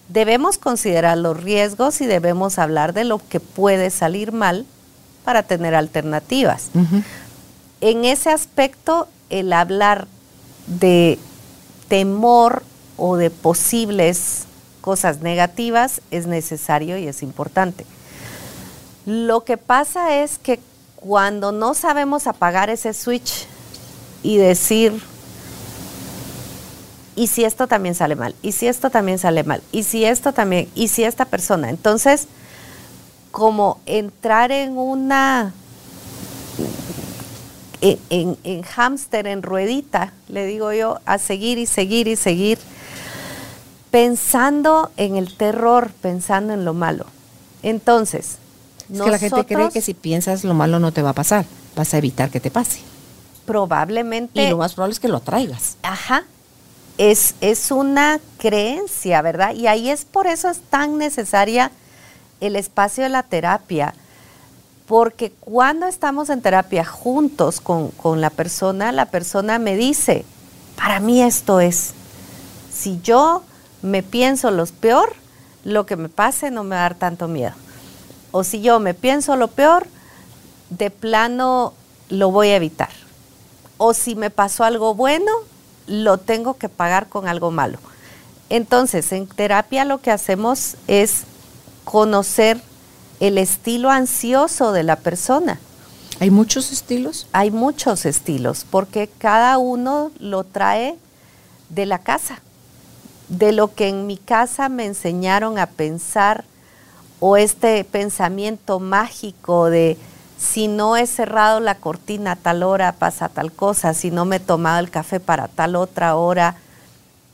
debemos considerar los riesgos y debemos hablar de lo que puede salir mal para tener alternativas. En ese aspecto, el hablar de temor o de posibles cosas negativas es necesario y es importante. Lo que pasa es que cuando no sabemos apagar ese switch y decir, y si esto también sale mal, y si esto también sale mal, y si esto también, y si esta persona, entonces, como entrar en una, en, en, en hámster, en ruedita, le digo yo, a seguir y seguir y seguir pensando en el terror, pensando en lo malo. Entonces, es que la gente cree que si piensas lo malo no te va a pasar, vas a evitar que te pase. Probablemente. Y lo más probable es que lo atraigas. Ajá. Es, es una creencia, ¿verdad? Y ahí es por eso es tan necesaria el espacio de la terapia, porque cuando estamos en terapia juntos con, con la persona, la persona me dice, para mí esto es, si yo me pienso lo peor, lo que me pase no me va a dar tanto miedo. O si yo me pienso lo peor, de plano lo voy a evitar. O si me pasó algo bueno, lo tengo que pagar con algo malo. Entonces, en terapia lo que hacemos es conocer el estilo ansioso de la persona. ¿Hay muchos estilos? Hay muchos estilos, porque cada uno lo trae de la casa de lo que en mi casa me enseñaron a pensar o este pensamiento mágico de si no he cerrado la cortina a tal hora pasa tal cosa, si no me he tomado el café para tal otra hora.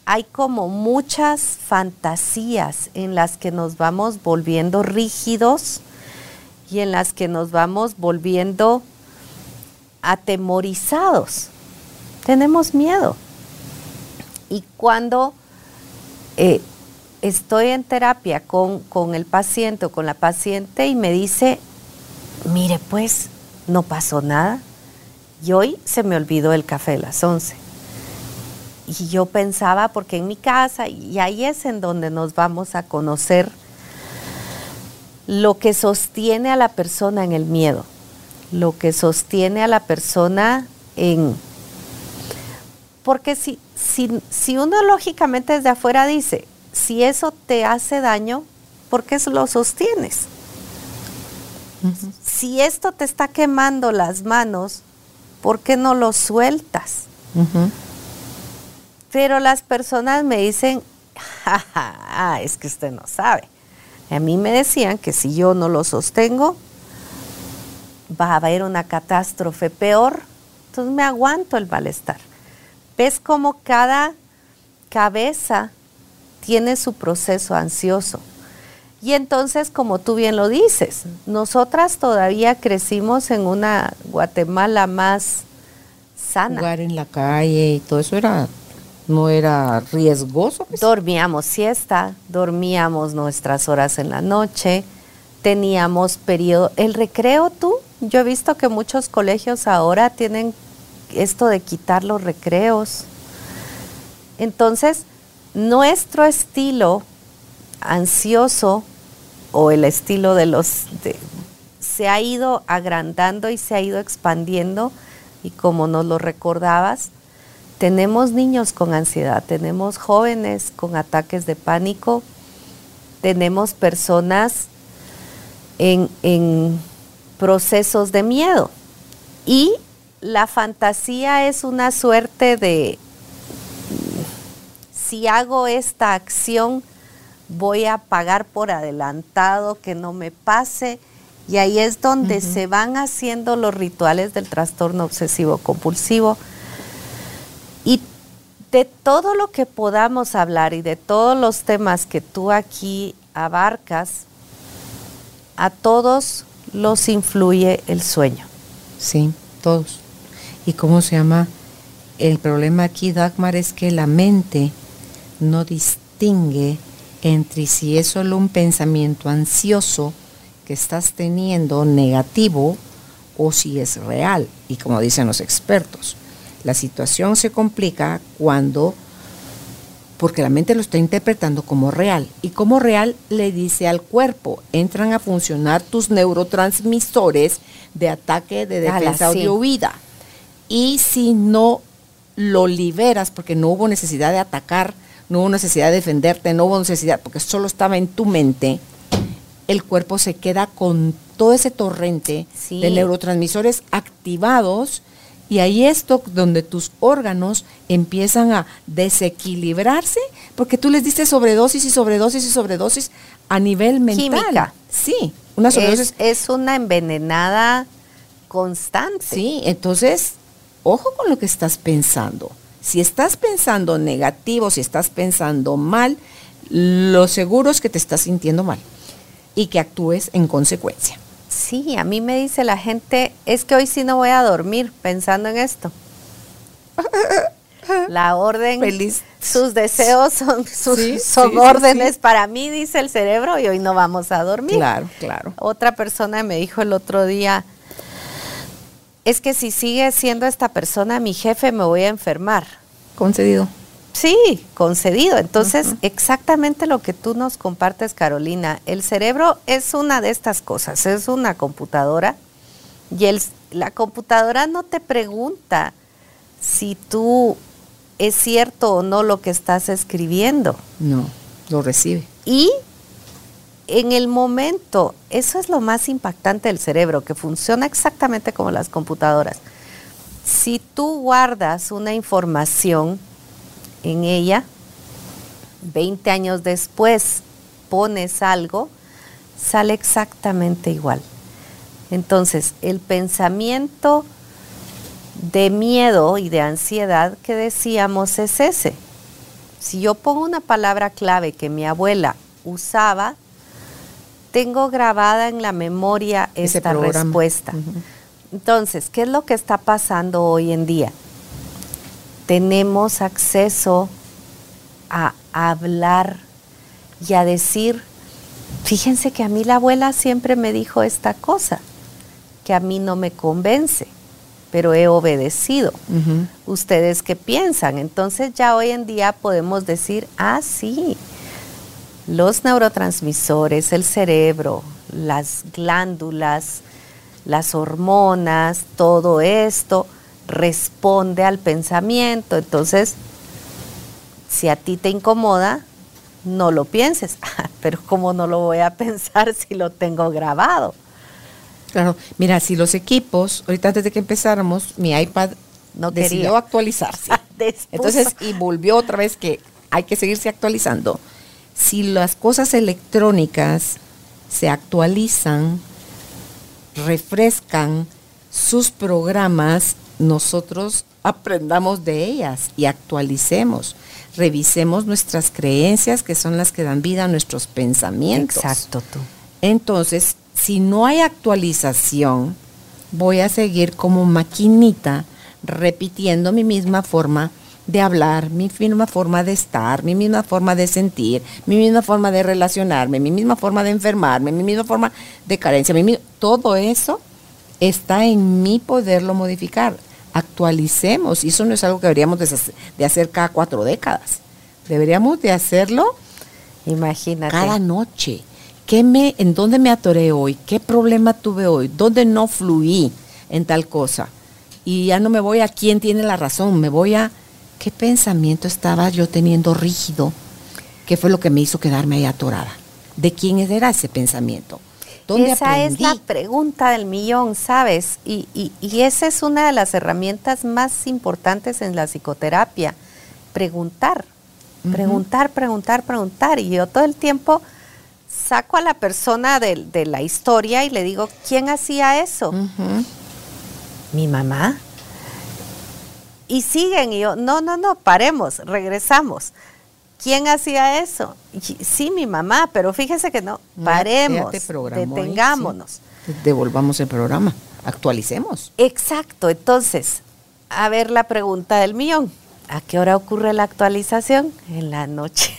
Hay como muchas fantasías en las que nos vamos volviendo rígidos y en las que nos vamos volviendo atemorizados. Tenemos miedo. Y cuando eh, estoy en terapia con, con el paciente o con la paciente y me dice, mire pues, no pasó nada. Y hoy se me olvidó el café a las 11. Y yo pensaba, porque en mi casa, y ahí es en donde nos vamos a conocer lo que sostiene a la persona en el miedo, lo que sostiene a la persona en... Porque si, si, uno lógicamente desde afuera dice, si eso te hace daño, ¿por qué lo sostienes? Si esto te está quemando las manos, ¿por qué no lo sueltas? Pero las personas me dicen, ja, es que usted no sabe. A mí me decían que si yo no lo sostengo, va a haber una catástrofe peor. Entonces me aguanto el malestar ves cómo cada cabeza tiene su proceso ansioso. Y entonces, como tú bien lo dices, nosotras todavía crecimos en una Guatemala más sana. Jugar en la calle y todo eso era no era riesgoso. Pues. Dormíamos siesta, dormíamos nuestras horas en la noche, teníamos periodo. El recreo, tú, yo he visto que muchos colegios ahora tienen esto de quitar los recreos. Entonces, nuestro estilo ansioso o el estilo de los... se ha ido agrandando y se ha ido expandiendo y como nos lo recordabas, tenemos niños con ansiedad, tenemos jóvenes con ataques de pánico, tenemos personas en, en procesos de miedo. Y la fantasía es una suerte de, si hago esta acción, voy a pagar por adelantado, que no me pase. Y ahí es donde se van haciendo los rituales del trastorno obsesivo compulsivo. Y de todo lo que podamos hablar y de todos los temas que tú aquí abarcas, a todos los influye el sueño. Sí, todos. ¿Y cómo se llama? El problema aquí, Dagmar, es que la mente no distingue entre si es solo un pensamiento ansioso que estás teniendo negativo o si es real. Y como dicen los expertos, la situación se complica cuando, porque la mente lo está interpretando como real. Y como real le dice al cuerpo, entran a funcionar tus neurotransmisores de ataque, de defensa o de huida. Y si no lo liberas, porque no hubo necesidad de atacar, no hubo necesidad de defenderte, no hubo necesidad, porque solo estaba en tu mente, el cuerpo se queda con todo ese torrente de neurotransmisores activados y ahí es donde tus órganos empiezan a desequilibrarse porque tú les diste sobredosis y sobredosis y sobredosis a nivel mental. Química. Sí, una sobredosis. Es, es una envenenada constante. Sí, entonces, ojo con lo que estás pensando. Si estás pensando negativo, si estás pensando mal, lo seguro es que te estás sintiendo mal y que actúes en consecuencia. Sí, a mí me dice la gente, es que hoy sí no voy a dormir pensando en esto. La orden, Feliz. sus deseos son, sus, son órdenes para mí, dice el cerebro, y hoy no vamos a dormir. Claro, claro. Otra persona me dijo el otro día, es que si sigue siendo esta persona mi jefe me voy a enfermar. Concedido. Sí, concedido. Entonces, exactamente lo que tú nos compartes, Carolina, el cerebro es una de estas cosas, es una computadora y el, la computadora no te pregunta si tú es cierto o no lo que estás escribiendo. No, lo recibe. Y en el momento, eso es lo más impactante del cerebro, que funciona exactamente como las computadoras. Si tú guardas una información en ella, 20 años después pones algo, sale exactamente igual. Entonces, el pensamiento de miedo y de ansiedad que decíamos es ese. Si yo pongo una palabra clave que mi abuela usaba, tengo grabada en la memoria esta respuesta. Entonces, ¿qué es lo que está pasando hoy en día? Tenemos acceso a hablar y a decir, fíjense que a mí la abuela siempre me dijo esta cosa, que a mí no me convence, pero he obedecido. ¿Ustedes qué piensan? Entonces ya hoy en día podemos decir, ah, sí, los neurotransmisores, el cerebro, las glándulas, las hormonas, todo esto responde al pensamiento. Entonces, si a ti te incomoda, no lo pienses. Pero ¿cómo no lo voy a pensar si lo tengo grabado? Claro, mira, si los equipos, ahorita antes de que empezáramos, mi iPad no decidió actualizarse. Entonces, y volvió otra vez que hay que seguirse actualizando si las cosas electrónicas se actualizan, refrescan sus programas, nosotros aprendamos de ellas y actualicemos. Revisemos nuestras creencias, que son las que dan vida a nuestros pensamientos. Exacto, tú. Entonces, si no hay actualización, voy a seguir como maquinita repitiendo mi misma forma de hablar, mi misma forma de estar, mi misma forma de sentir, mi misma forma de relacionarme, mi misma forma de enfermarme, mi misma forma de carencia, todo eso está en mi poderlo modificar. Actualicemos, y eso no es algo que deberíamos de hacer cada cuatro décadas. Deberíamos de hacerlo Imagínate. cada noche. ¿qué me, ¿en dónde me atoré hoy? ¿Qué problema tuve hoy? ¿Dónde no fluí en tal cosa? Y ya no me voy a quién tiene la razón, me voy a qué pensamiento estaba yo teniendo rígido, qué fue lo que me hizo quedarme ahí atorada. ¿De quién era ese pensamiento? Esa es la pregunta del millón, ¿sabes? Y, y, esa es una de las herramientas más importantes en la psicoterapia, preguntar, preguntar, preguntar, preguntar. Y yo todo el tiempo saco a la persona de, la historia y le digo, ¿quién hacía eso? Mi mamá. Y siguen y yo, no, no, no, paremos, regresamos. ¿Quién hacía eso? Sí, mi mamá, pero fíjese que no, paremos, detengámonos. Devolvamos el programa, actualicemos. Exacto, entonces, a ver la pregunta del millón. ¿A qué hora ocurre la actualización? En la noche.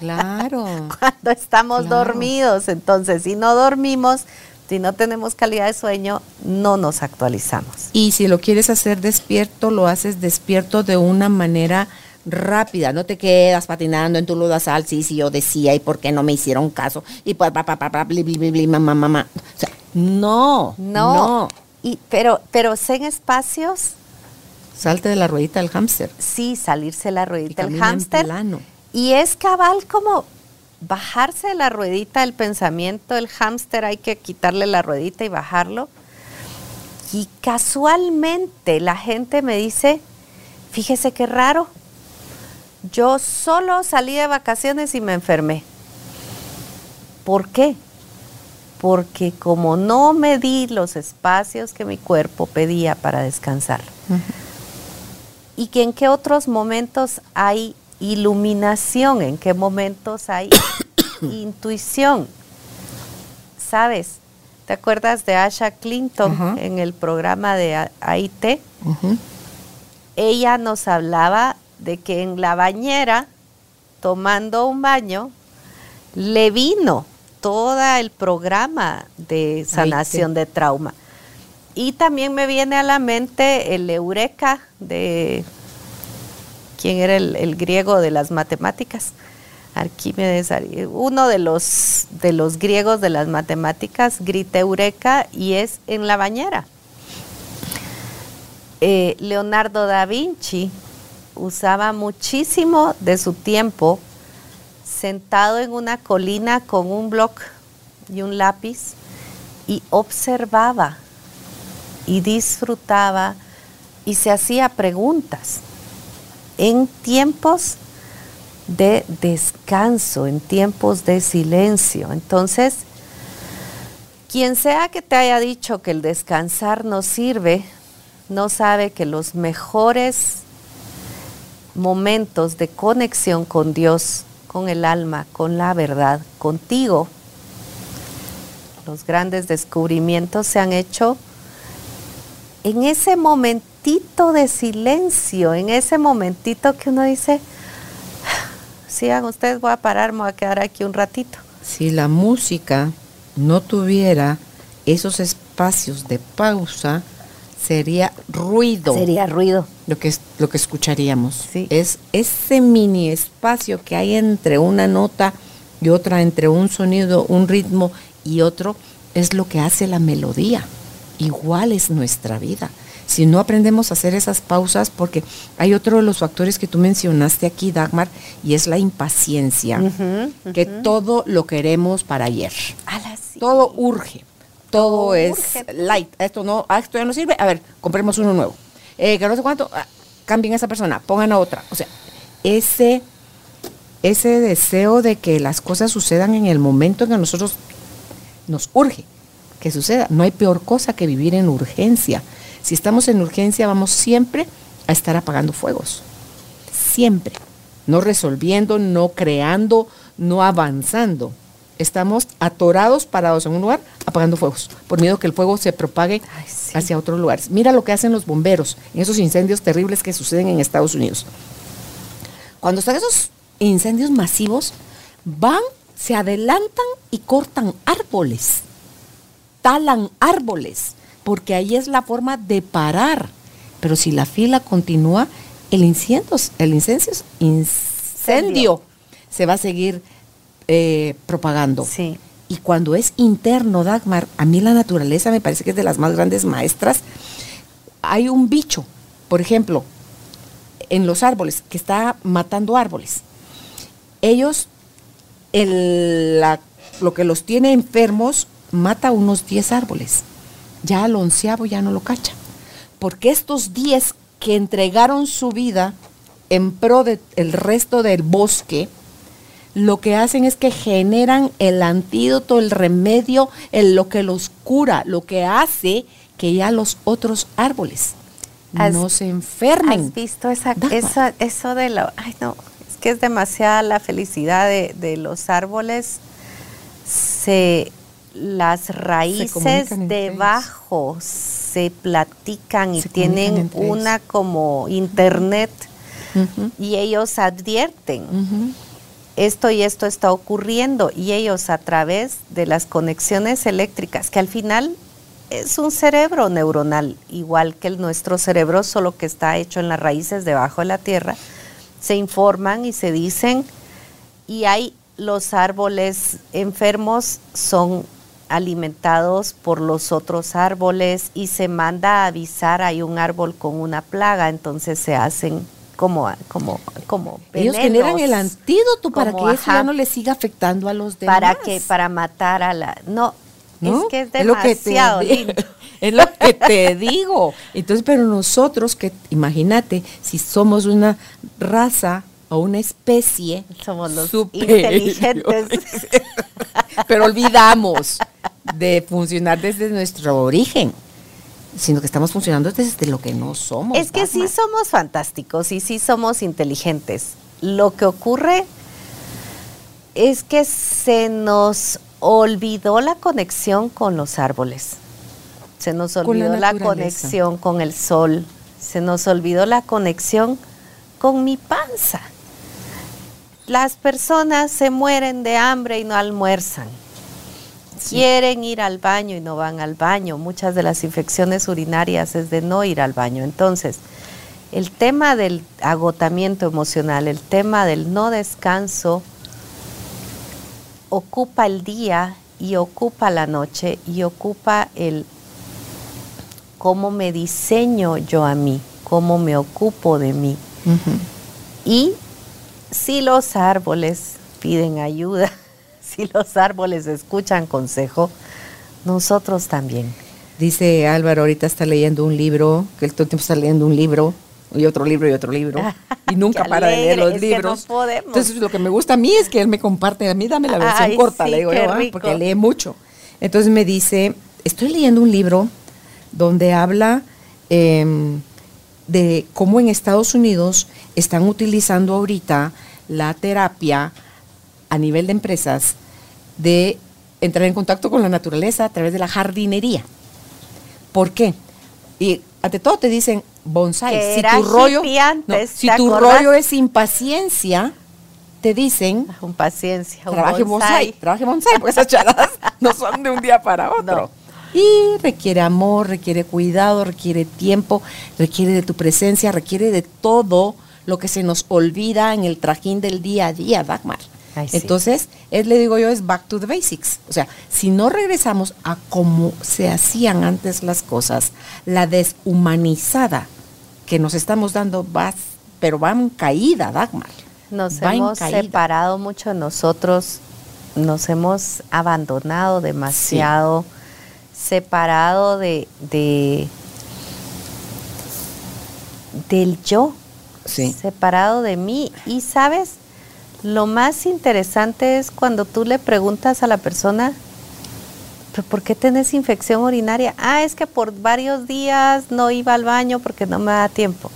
Claro. Cuando estamos dormidos. Entonces, si no dormimos, si no tenemos calidad de sueño, no nos actualizamos. Y si lo quieres hacer despierto, lo haces despierto de una manera rápida, no te quedas patinando en tu ludasal, sí, sí, yo decía, y por qué no me hicieron caso, y pa, pa, pa, pa, bli, bli, bli, mamá, mamá. O sea, no, no. Y, pero, pero en espacios. Salte de la ruedita del hámster. Sí, salirse de la ruedita del hámster. Y es cabal como bajarse de la ruedita del pensamiento, el hámster hay que quitarle la ruedita y bajarlo. Y casualmente la gente me dice, fíjese qué raro, yo solo salí de vacaciones y me enfermé. ¿Por qué? Porque como no me di los espacios que mi cuerpo pedía para descansar. Y que en qué otros momentos hay iluminación, en qué momentos hay intuición. ¿Sabes? ¿Te acuerdas de Asha Clinton en el programa de AIT? Ella nos hablaba de que en la bañera, tomando un baño, le vino todo el programa de sanación de trauma. Y también me viene a la mente el Eureka de quien era el, griego de las matemáticas, Arquímedes, uno de los, de los griegos de las matemáticas, grita Eureka y es en la bañera. Eh, Leonardo da Vinci usaba muchísimo de su tiempo sentado en una colina con un bloc y un lápiz y observaba y disfrutaba y se hacía preguntas en tiempos de descanso, en tiempos de silencio. Entonces, quien sea que te haya dicho que el descansar no sirve, no sabe que los mejores momentos de conexión con Dios, con el alma, con la verdad, contigo. Los grandes descubrimientos se han hecho en ese momentito de silencio, en ese momentito que uno dice, sigan ustedes, voy a parar, me voy a quedar aquí un ratito. Si la música no tuviera esos espacios de pausa, sería ruido. Sería ruido. Lo que, es, lo que escucharíamos. Es ese mini espacio que hay entre una nota y otra, entre un sonido, un ritmo y otro, es lo que hace la melodía. Igual es nuestra vida. Si no aprendemos a hacer esas pausas, porque hay otro de los factores que tú mencionaste aquí, Dagmar, y es la impaciencia, que todo lo queremos para ayer. Todo urge todo es light. Esto no, esto ya no sirve. A ver, compremos uno nuevo. Eh, que no sé cuánto, ah, cambien a esa persona, pongan a otra. O sea, ese, ese deseo de que las cosas sucedan en el momento en que nosotros nos urge que suceda. No hay peor cosa que vivir en urgencia. Si estamos en urgencia, vamos siempre a estar apagando fuegos. Siempre. No resolviendo, no creando, no avanzando estamos atorados, parados en un lugar, apagando fuegos, por miedo que el fuego se propague hacia otros lugares. Mira lo que hacen los bomberos en esos incendios terribles que suceden en Estados Unidos. Cuando están esos incendios masivos, van, se adelantan y cortan árboles, talan árboles, porque ahí es la forma de parar. Pero si la fila continúa, el incendio, el incendio, incendio se va a seguir eh, propagando. Sí. Y cuando es interno, Dagmar, a mí la naturaleza me parece que es de las más grandes maestras. Hay un bicho, por ejemplo, en los árboles, que está matando árboles. Ellos, el, la- lo que los tiene enfermos, mata unos 10 árboles. Ya al onceavo ya no lo cacha. Porque estos 10 que entregaron su vida en pro del resto del bosque, lo que hacen es que generan el antídoto, el remedio, el, lo que los cura, lo que hace que ya los otros árboles Has- no se enfermen. ¿Has visto esa, eso de lo... Ay, no, es que es demasiada la felicidad de, de los árboles. Se, las raíces ellos. debajo se platican y Se tienen ellos. una como internet y ellos advierten. esto y esto está ocurriendo y ellos a través de las conexiones eléctricas, que al final es un cerebro neuronal, igual que el nuestro cerebro, solo que está hecho en las raíces debajo de la tierra, se informan y se dicen, y hay los árboles enfermos son alimentados por los otros árboles y se manda a avisar, hay un árbol con una plaga, entonces se hacen como, como, como Ellos generan el antídoto para como, que eso ajá, ya no le siga afectando a los demás. para que para matar a la no, ¿no? es que es lo que te demasiado lindo. Es lo que te digo. Entonces, pero nosotros que, imagínate, si somos una raza o una especie Somos los inteligentes. pero olvidamos de funcionar desde nuestro origen, sino que estamos funcionando desde lo que no somos. Es que sí somos fantásticos y sí somos inteligentes. Lo que ocurre es que se nos olvidó la conexión con los árboles. Se nos Con la olvidó la, conexión con el sol. Se nos olvidó la conexión con mi panza. Las personas se mueren de hambre y no almuerzan. Quieren ir al baño y no van al baño. Muchas de las infecciones urinarias es de no ir al baño. Entonces, el tema del agotamiento emocional, el tema del no descanso, ocupa el día y ocupa la noche y ocupa el cómo me diseño yo a mí, cómo me ocupo de mí. Y si los árboles piden ayuda, si los árboles escuchan consejo, nosotros también. Dice Álvaro, ahorita está leyendo un libro, que él todo el tiempo está leyendo un libro, y otro libro, y otro libro, y nunca para de leer los es que no libros. podemos. Entonces, lo que me gusta a mí es que él me comparte, a mí dame la versión Ay, corta, sí, le digo yo, ¿ah? porque lee mucho. Entonces me dice, estoy leyendo un libro donde habla em, de cómo en Estados Unidos están utilizando ahorita la terapia a nivel de empresas de entrar en contacto con la naturaleza a través de la jardinería. ¿Por qué? Y ante todo te dicen bonsai. Si tu rollo, si ¿te tu rollo es impaciencia, te dicen Con paciencia. un trabaje bonsai, bonsai. trabaje bonsai, porque esas charadas no son de un día para otro. No. Y requiere amor, requiere cuidado, requiere tiempo, requiere de tu presencia, requiere de todo lo que se nos olvida en el trajín del día a día, Dagmar. Ay, sí. Entonces, es, le digo yo, es back to the basics. O sea, si no regresamos a cómo se hacían antes las cosas, la deshumanizada que nos estamos dando va, pero va en caída, Dagmar. Nos Va hemos separado mucho de nosotros, nos hemos abandonado demasiado, separado de, de del yo, Sí. separado de mí. Y sabes, lo más interesante es cuando tú le preguntas a la persona, ¿pero por qué tenés infección urinaria? Ah, es que por varios días no iba al baño porque no me da tiempo.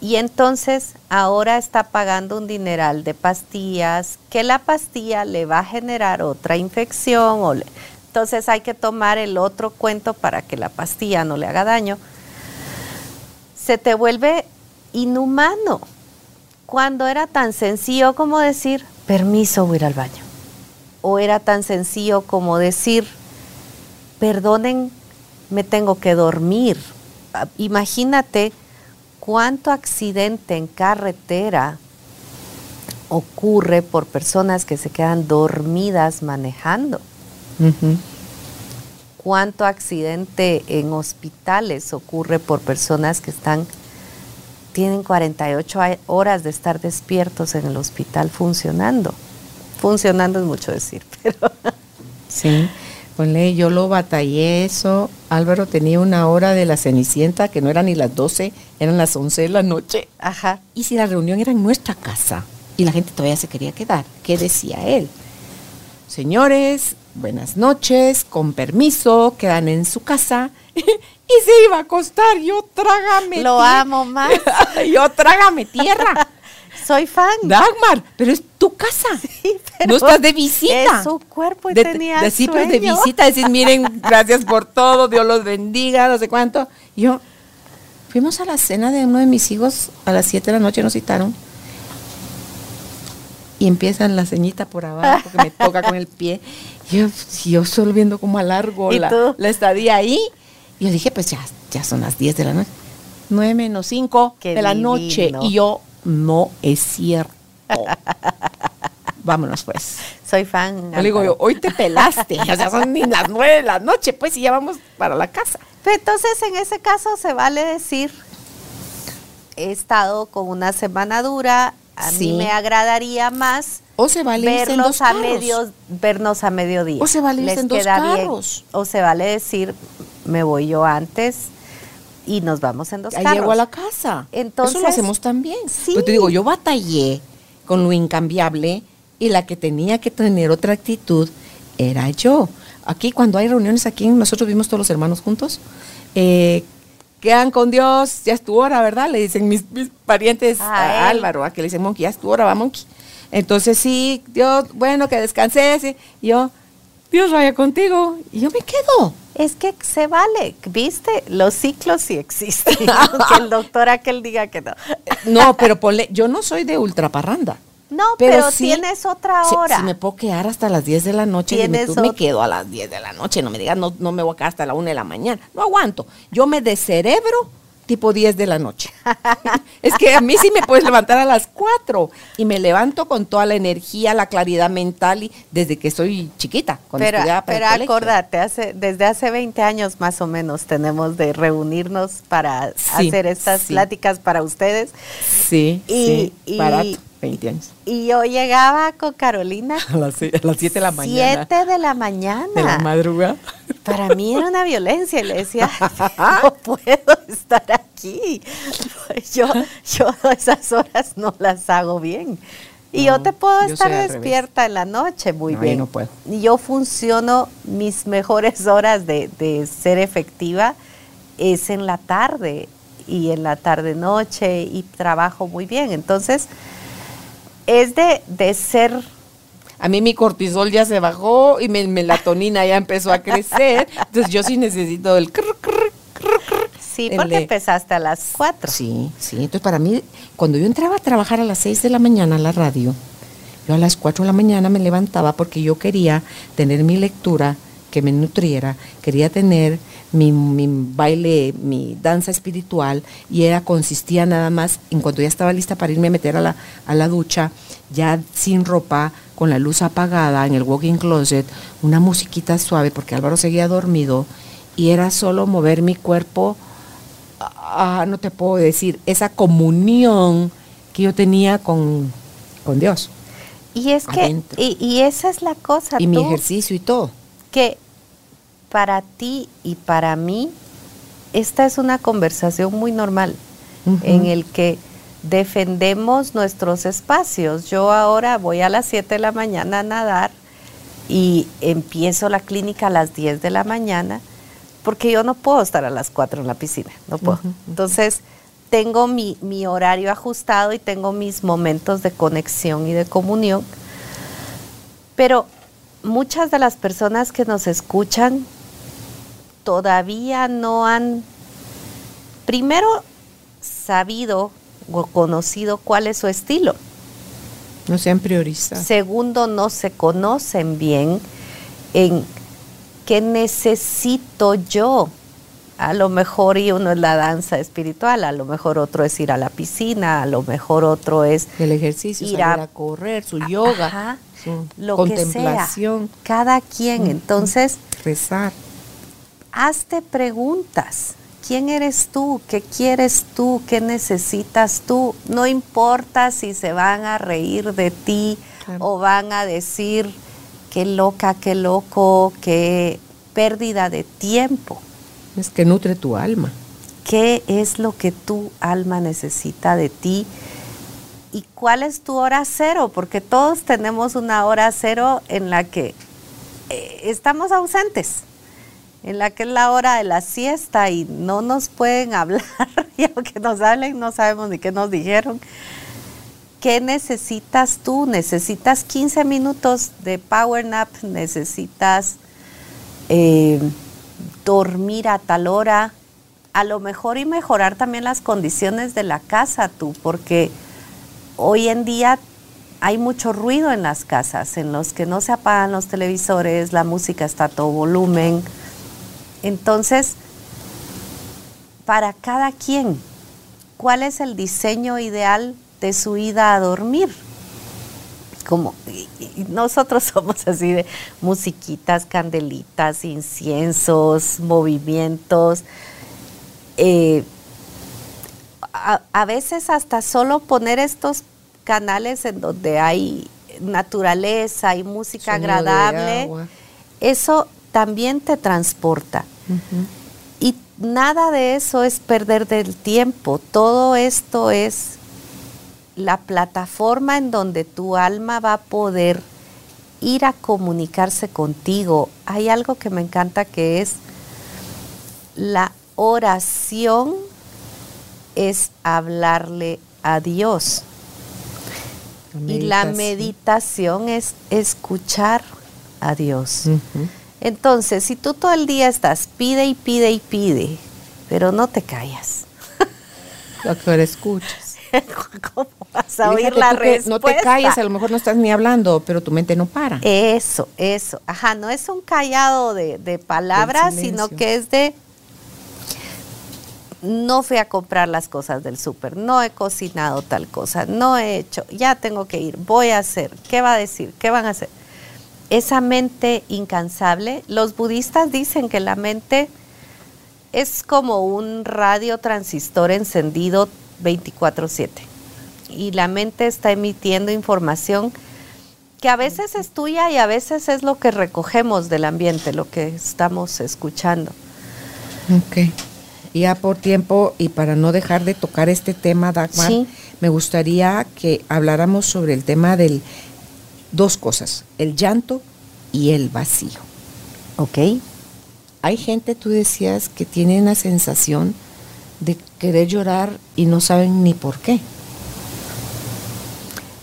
Y entonces ahora está pagando un dineral de pastillas, que la pastilla le va a generar otra infección. O le- entonces hay que tomar el otro cuento para que la pastilla no le haga daño. Se te vuelve inhumano cuando era tan sencillo como decir, permiso, voy a ir al baño. O era tan sencillo como decir, perdonen, me tengo que dormir. Imagínate cuánto accidente en carretera ocurre por personas que se quedan dormidas manejando. ¿Cuánto accidente en hospitales ocurre por personas que están tienen 48 horas de estar despiertos en el hospital funcionando? Funcionando es mucho decir, pero Sí, ponle, yo lo batallé eso. Álvaro tenía una hora de la Cenicienta que no eran ni las 12, eran las 11 de la noche. Ajá. Y si la reunión era en nuestra casa y la gente todavía se quería quedar, ¿qué decía él? Señores, buenas noches, con permiso, quedan en su casa. y se iba a acostar, yo trágame. Lo amo más. yo trágame tierra. Soy fan. Dagmar, pero es tu casa. Sí, pero no estás de visita. Es su cuerpo y de, tenía de, sueño. visita, decir, miren, gracias por todo, Dios los bendiga, no sé cuánto. Yo, fuimos a la cena de uno de mis hijos a las 7 de la noche, nos citaron. Y empiezan la ceñita por abajo, que me toca con el pie. Yo, yo solo viendo cómo alargo ¿Y la, la estadía ahí. Y yo dije, pues ya, ya son las 10 de la noche. 9 menos 5 Qué de la noche. Y yo, no es cierto. Vámonos pues. Soy fan. Le digo yo, hoy te pelaste. O sea, son ni las nueve de la noche, pues, y ya vamos para la casa. Pero entonces, en ese caso, se vale decir, he estado con una semana dura, a Sí. mí me agradaría más O se vale en dos a medio, vernos a mediodía. O se vale Les en dos bien. carros. O se vale decir, me voy yo antes y nos vamos en dos Ya carros. llego a la casa. Entonces, Eso lo hacemos también. sí. Pero te digo, yo batallé con lo incambiable y la que tenía que tener otra actitud era yo. Aquí cuando hay reuniones, aquí nosotros vimos todos los hermanos juntos. Eh, quedan con Dios, ya es tu hora, ¿verdad? Le dicen mis, mis parientes A a. Álvaro, a que le dicen Monkey, ya es tu hora, va Monkey. Entonces sí, Dios, bueno, que descanses. y yo, Dios vaya contigo. Y yo me quedo. Es que se vale, ¿viste? Los ciclos sí existen. Aunque el doctor aquel diga que no. No, pero ponle, yo no soy de ultraparranda. No, pero, sí, tienes otra hora. Si, me puedo quedar hasta las 10 de la noche, dime tú, me quedo a las 10 de la noche. No me digas, no, no me voy a quedar hasta la 1 de la mañana. No aguanto. Yo me descerebro tipo 10 de la noche. es que a mí sí me puedes levantar a las 4 y me levanto con toda la energía, la claridad mental y desde que soy chiquita. pero para pero acordate, hace, desde hace 20 años más o menos tenemos de reunirnos para Sí, hacer estas sí. pláticas para ustedes. Sí, Y- sí, y- barato, 20 años. Y yo llegaba con Carolina A las, se- a las 7 de la mañana. 7 de la mañana. De la madrugada. Para mí era una violencia y le decía, no puedo estar aquí. Yo, yo esas horas no las hago bien. Y No, yo te puedo yo estar despierta en la noche muy No, yo bien. no puedo. Y yo funciono, mis mejores horas de, de ser efectiva es en la tarde y en la tarde-noche y trabajo muy bien. Entonces, es de, de ser A mí mi cortisol ya se bajó y mi melatonina ya empezó a crecer. Entonces yo sí necesito el... crr, crr, crr, crr. Sí, El porque de- empezaste a las cuatro. Sí, sí. Entonces para mí, cuando yo entraba a trabajar a las 6 de la mañana a la radio, yo a las 4 de la mañana me levantaba porque yo quería tener mi lectura que me nutriera, quería tener mi, mi baile, mi danza espiritual y era consistía nada más en cuando ya estaba lista para irme a meter a la, a la ducha, ya sin ropa, con la luz apagada en el walking closet, una musiquita suave porque Álvaro seguía dormido y era solo mover mi cuerpo ah, no te puedo decir, esa comunión que yo tenía con, con Dios Y es que, y, y esa es la cosa, y mi ejercicio y todo. que para ti y para mí, esta es una conversación muy normal, en el que defendemos nuestros espacios. Yo ahora voy a las 7 de la mañana a nadar y empiezo la clínica a las 10 de la mañana, porque yo no puedo estar a las 4 en la piscina, no puedo. Entonces, tengo mi, mi horario ajustado y tengo mis momentos de conexión y de comunión. Pero muchas de las personas que nos escuchan todavía no han, primero, sabido o conocido cuál es su estilo. No sean prioristas. Segundo, no se conocen bien en qué necesito yo A lo mejor y uno es la danza espiritual, a lo mejor otro es ir a la piscina, a lo mejor otro es el ejercicio, ir a, correr, su yoga, su lo contemplación. Que sea, cada quien, entonces rezar. Hazte preguntas. ¿Quién eres tú? ¿Qué quieres tú? ¿Qué necesitas tú? No importa si se van a reír de ti o van a decir qué loca, qué loco, qué pérdida de tiempo. Es que nutre tu alma. ¿Qué es lo que tu alma necesita de ti? ¿Y cuál es tu hora cero? Porque todos tenemos una hora cero en la que eh, estamos ausentes, en la que es la hora de la siesta y no nos pueden hablar, y aunque nos hablen no sabemos ni qué nos dijeron. ¿Qué necesitas tú? ¿Necesitas 15 minutos de power nap? ¿Necesitas eh, dormir a tal hora, a lo mejor y mejorar también las condiciones de la casa tú, porque hoy en día hay mucho ruido en las casas, en los que no se apagan los televisores, la música está a todo volumen. Entonces, para cada quien, ¿cuál es el diseño ideal de su ida a dormir? como nosotros somos así de musiquitas, candelitas, inciensos, movimientos. Eh, a, veces hasta solo poner estos canales en donde hay naturaleza y música agradable, eso también te transporta. Y nada de eso es perder del tiempo, todo esto es la plataforma en donde tu alma va a poder ir a comunicarse contigo. Hay algo que me encanta que es la oración es hablarle a Dios. y la meditación es escuchar a Dios. Entonces, si tú todo el día estás pide y pide y pide, pero no te callas. Que escuchas. ¿Cómo vas a oír la respuesta? No te calles, a lo mejor no estás ni hablando, pero tu mente no para. Eso, eso. Ajá, no es un callado de, palabras, sino que es de no fui a comprar las cosas del súper, no he cocinado tal cosa, no he hecho, ya tengo que ir, voy a hacer, ¿qué va a decir? ¿Qué van a hacer? Esa mente incansable, los budistas dicen que la mente es como un radio transistor encendido 24/7. Y la mente está emitiendo información que a veces es tuya y a veces es lo que recogemos del ambiente, lo que estamos escuchando. Ok. Ya por tiempo y para no dejar de tocar este tema, Dagmar, me gustaría que habláramos sobre el tema del dos cosas, el llanto y el vacío. Ok. Hay gente, tú decías, que tiene una sensación de querer llorar y no saben ni por qué.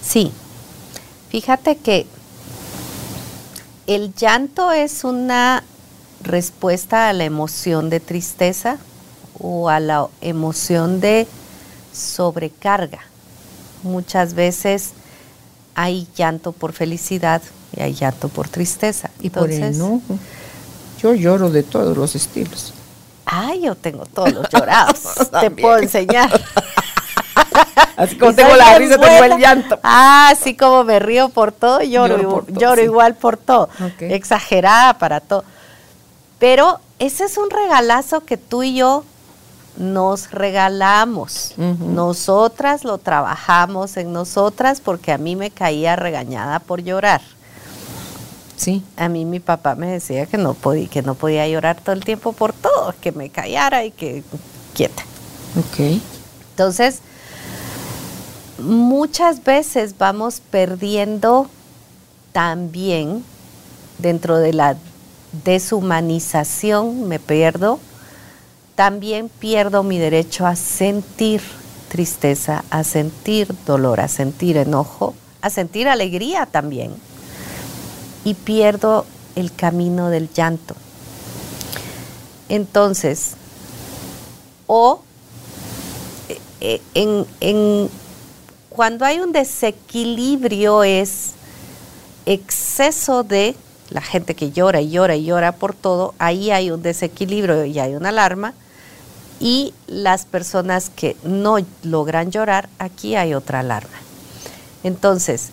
Sí, fíjate que el llanto es una respuesta a la emoción de tristeza o a la emoción de sobrecarga. Muchas veces hay llanto por felicidad y hay llanto por tristeza. Y por enojo. Yo lloro de todos los estilos. Ay, yo tengo todos los llorados. Te puedo enseñar. Así como tengo la risa, tengo el llanto. Ah, así como me río por todo, lloro, lloro, igual por todo. Exagerada para todo. Pero ese es un regalazo que tú y yo nos regalamos. Nosotras lo trabajamos en nosotras porque a mí me caía regañada por llorar. Sí. A mí mi papá me decía que no podía, que no podía llorar todo el tiempo por todo, que me callara y que quieta. Ok. Entonces, muchas veces vamos perdiendo también dentro de la deshumanización, me pierdo, también pierdo mi derecho a sentir tristeza, a sentir dolor, a sentir enojo, a sentir alegría también y pierdo el camino del llanto. Entonces, o eh, en, cuando hay un desequilibrio es exceso de la gente que llora y llora y llora por todo, ahí hay un desequilibrio y hay una alarma. Y las personas que no logran llorar, aquí hay otra alarma. Entonces,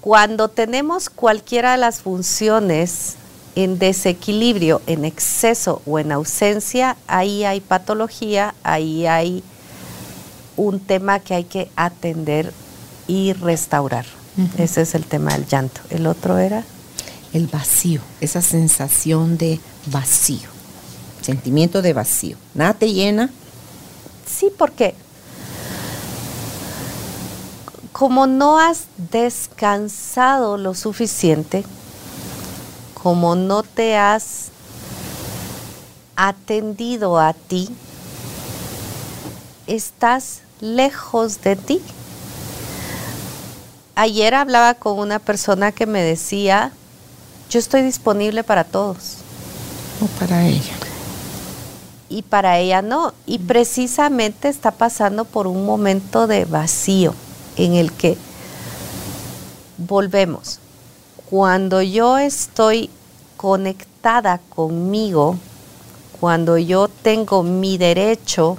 cuando tenemos cualquiera de las funciones en desequilibrio, en exceso o en ausencia, ahí hay patología, ahí hay un tema que hay que atender y restaurar. Ese es el tema del llanto. El otro era el vacío, esa sensación de vacío, sentimiento de vacío. ¿Nada te llena? Sí, porque como no has descansado lo suficiente, como no te has atendido a ti, estás lejos de ti. Ayer hablaba con una persona que me decía, yo estoy disponible para todos. O para ella. Y para ella no. Y precisamente está pasando por un momento de vacío en el que volvemos. Cuando yo estoy conectada conmigo, cuando yo tengo mi derecho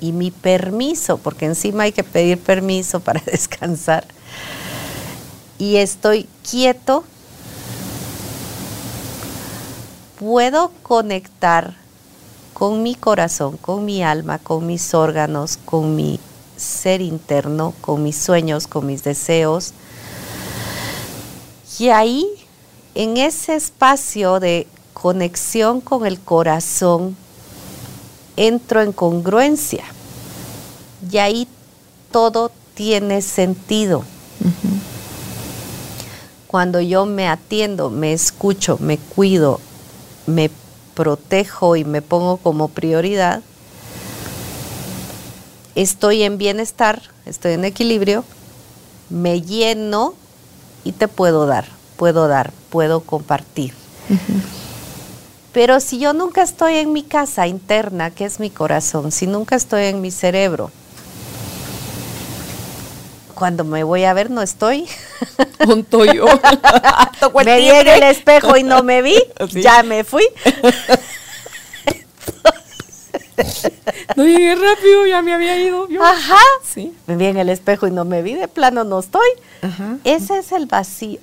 y mi permiso, porque encima hay que pedir permiso para descansar, y estoy quieto, puedo conectar con mi corazón, con mi alma, con mis órganos, con mi ser interno, con mis sueños, con mis deseos. Y ahí, en ese espacio de conexión con el corazón, entro en congruencia. Y ahí todo tiene sentido. Cuando yo me atiendo, me escucho, me cuido, me protejo y me pongo como prioridad, estoy en bienestar, estoy en equilibrio, me lleno y te puedo dar, puedo dar, puedo compartir. Pero si yo nunca estoy en mi casa interna, que es mi corazón, si nunca estoy en mi cerebro, cuando me voy a ver no estoy. Junto yo. me vi en el espejo y no me vi, ya me fui. no llegué rápido, ya me había ido. Ajá. Sí. Me vi en el espejo y no me vi, de plano no estoy. Ese es el vacío.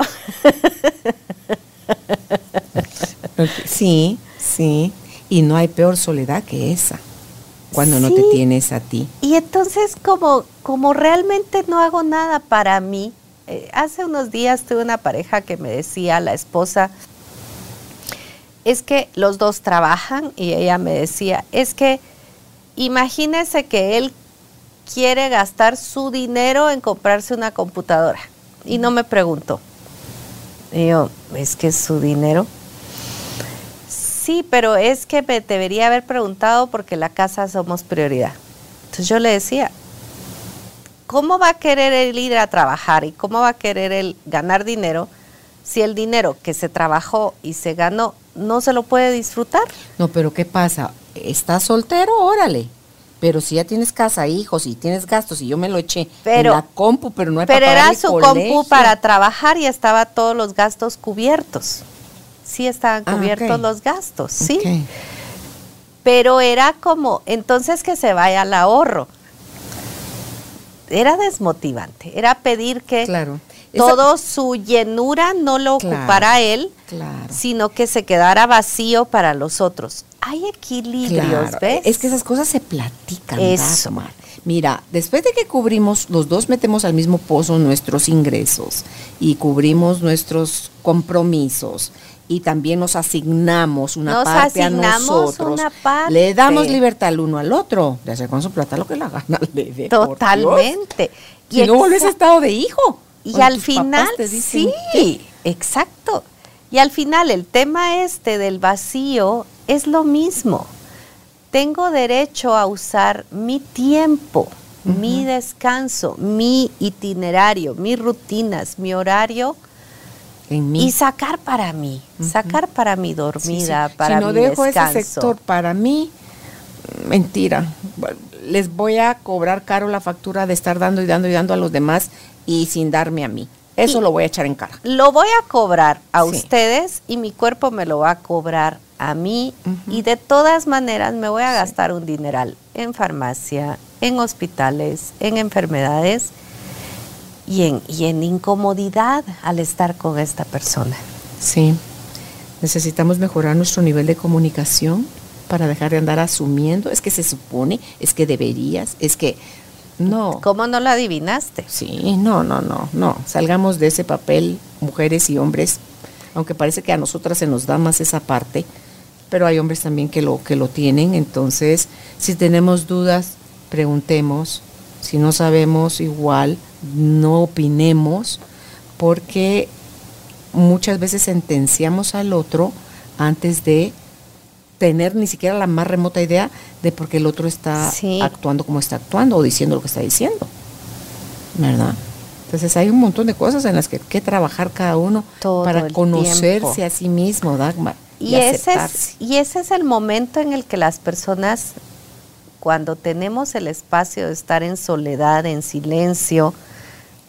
Sí, sí. Y no hay peor soledad que esa, cuando no te tienes a ti. Y entonces como, como realmente no hago nada para mí, eh, hace unos días tuve una pareja que me decía, la esposa, es que los dos trabajan y ella me decía, es que imagínese que él quiere gastar su dinero en comprarse una computadora y no me preguntó. Y yo, ¿es que es su dinero? Sí, pero es que me debería haber preguntado porque la casa somos prioridad. Entonces yo le decía, ¿cómo va a querer él ir a trabajar y cómo va a querer él ganar dinero si el dinero que se trabajó y se ganó no se lo puede disfrutar. No, pero ¿qué pasa? ¿Estás soltero? Órale. Pero si ya tienes casa, hijos y tienes gastos y yo me lo eché pero, en la compu, pero no hay Pero era su compu para trabajar y estaba todos los gastos cubiertos. Sí estaban ah, cubiertos los gastos, sí. Pero era como, entonces que se vaya al ahorro. Era desmotivante, era pedir que claro todo su llenura no lo ocupara él, sino que se quedara vacío para los otros. Hay equilibrios, ¿ves? Es que esas cosas se platican. Eso. Mira, después de que cubrimos, los dos metemos al mismo pozo nuestros ingresos y cubrimos nuestros compromisos y también nos asignamos una parte a nosotros. Le damos libertad al uno al otro de hacer con su plata lo que la gana le Totalmente. Y no vuelves estado de hijo. Y al final, sí, exacto. Y al final el tema este del vacío es lo mismo. Tengo derecho a usar mi tiempo, mi descanso, mi itinerario, mis rutinas, mi horario y sacar para mí, sacar para mi dormida, para si no dejo ese sector para mí, mentira. Les voy a cobrar caro la factura de estar dando y dando y dando a los demás y sin darme a mí. Eso lo voy a echar en cara. Lo voy a cobrar a Sí. ustedes y mi cuerpo me lo va a cobrar a mí y de todas maneras me voy a gastar un dineral en farmacia, en hospitales, en enfermedades y en, y en incomodidad al estar con esta persona. Sí. Necesitamos mejorar nuestro nivel de comunicación para dejar de andar asumiendo. Es que se supone, es que deberías, es que no. ¿Cómo no lo adivinaste? Sí, no, no, no, no. Salgamos de ese papel, mujeres y hombres, aunque parece que a nosotras se nos da más esa parte, pero hay hombres también que lo, que lo tienen. Entonces, si tenemos dudas, preguntemos. Si no sabemos, igual, no opinemos, porque muchas veces sentenciamos al otro antes de tener ni siquiera la más remota idea de por qué el otro está Sí. actuando como está actuando o diciendo lo que está diciendo. ¿Verdad? Entonces hay un montón de cosas en las que hay que trabajar cada uno Todo para conocerse tiempo. a sí mismo, Dagmar. Y, Y ese, es, y ese es el momento en el que las personas, cuando tenemos el espacio de estar en soledad, en silencio,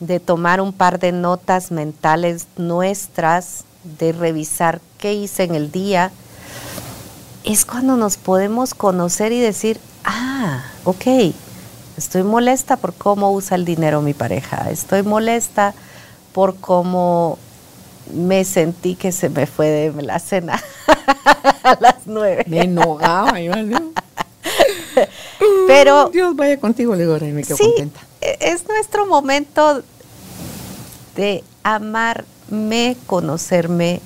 de tomar un par de notas mentales nuestras, de revisar qué hice en el día, es cuando nos podemos conocer y decir, ah, ok, estoy molesta por cómo usa el dinero mi pareja, estoy molesta por cómo me sentí que se me fue de la cena a las nueve. Me enojaba. Pero Dios vaya contigo, le digo, "Ay, me quedo sí, contenta. E- es nuestro momento de amarme, conocerme,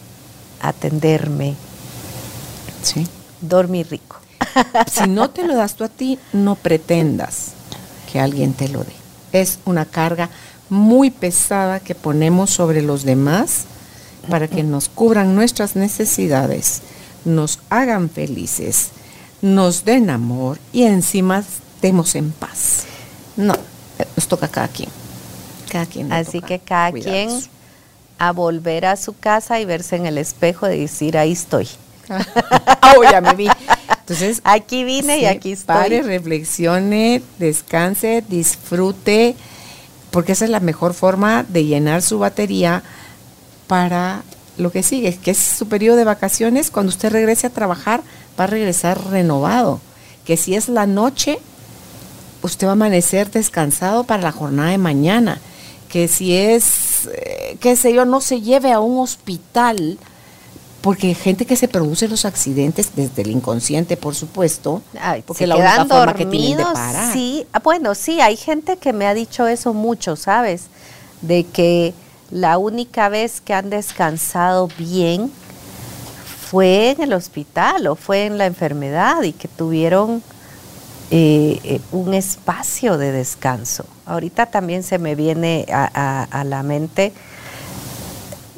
atenderme, Sí. dormir rico. Si no te lo das tú a ti, no pretendas que alguien te lo dé. Es una carga muy pesada que ponemos sobre los demás para que nos cubran nuestras necesidades, nos hagan felices, nos den amor y encima estemos en paz. No, nos toca a cada quien. Cada quien. Así que cada quien a volver a su casa y verse en el espejo y decir, ahí estoy. oh, ya me vi. Entonces, Aquí vine y aquí estoy. Pare, reflexione, descanse, disfrute, porque esa es la mejor forma de llenar su batería para lo que sigue, que es su periodo de vacaciones. Cuando usted regrese a trabajar, va a regresar renovado. Que si es la noche, usted va a amanecer descansado para la jornada de mañana. Que si es, eh, qué sé yo, no se lleve a un hospital, porque hay gente que se produce los accidentes desde el inconsciente, por supuesto, Ay, porque se es la única forma que tienen de dormidos, parar. Sí, ah, bueno, sí, hay gente que me ha dicho eso mucho, ¿sabes? De que la única vez que han descansado bien fue en el hospital o fue en la enfermedad y que tuvieron eh, eh, un espacio de descanso. Ahorita también se me viene a, a- a la mente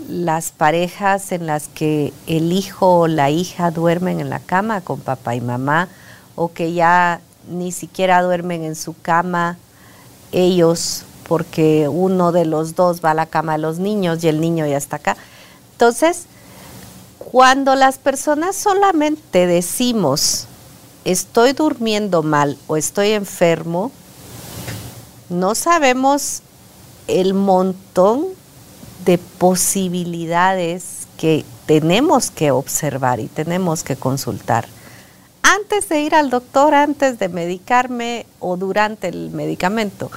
las parejas en las que el hijo o la hija duermen en la cama con papá y mamá o que ya ni siquiera duermen en su cama ellos porque uno de los dos va a la cama de los niños y el niño ya está acá. Entonces, cuando las personas solamente decimos estoy durmiendo mal o estoy enfermo, no sabemos el montón de posibilidades que tenemos que observar y tenemos que consultar. Antes de ir al doctor, antes de medicarme o durante el medicamento.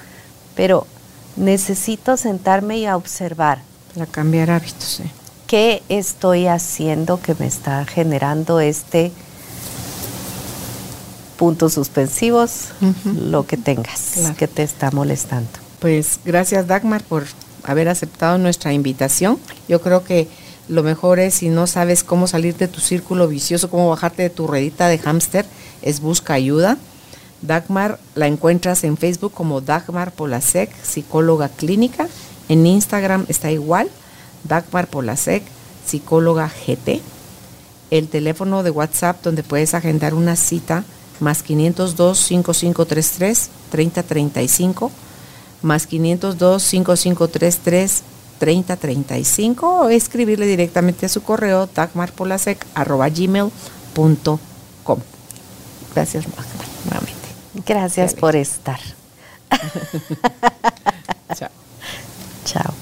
Pero necesito sentarme y a observar Para cambiar hábitos, sí. qué estoy haciendo que me está generando este puntos suspensivos, lo que tengas, Claro. que te está molestando. Pues gracias Dagmar por haber aceptado nuestra invitación. Yo creo que lo mejor es si no sabes cómo salir de tu círculo vicioso, cómo bajarte de tu redita de hámster, es busca ayuda. Dagmar la encuentras en Facebook como Dagmar Polasek, psicóloga clínica. En Instagram está igual, Dagmar Polasek, psicóloga GT. El teléfono de WhatsApp donde puedes agendar una cita más 502 5533 3035 más 502 5533 3035 o escribirle directamente a su correo tagmarpolasec.gmail.com. Gracias, Magda, nuevamente. Gracias por estar. Chao. Chao.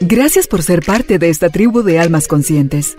Gracias por ser parte de esta tribu de almas conscientes.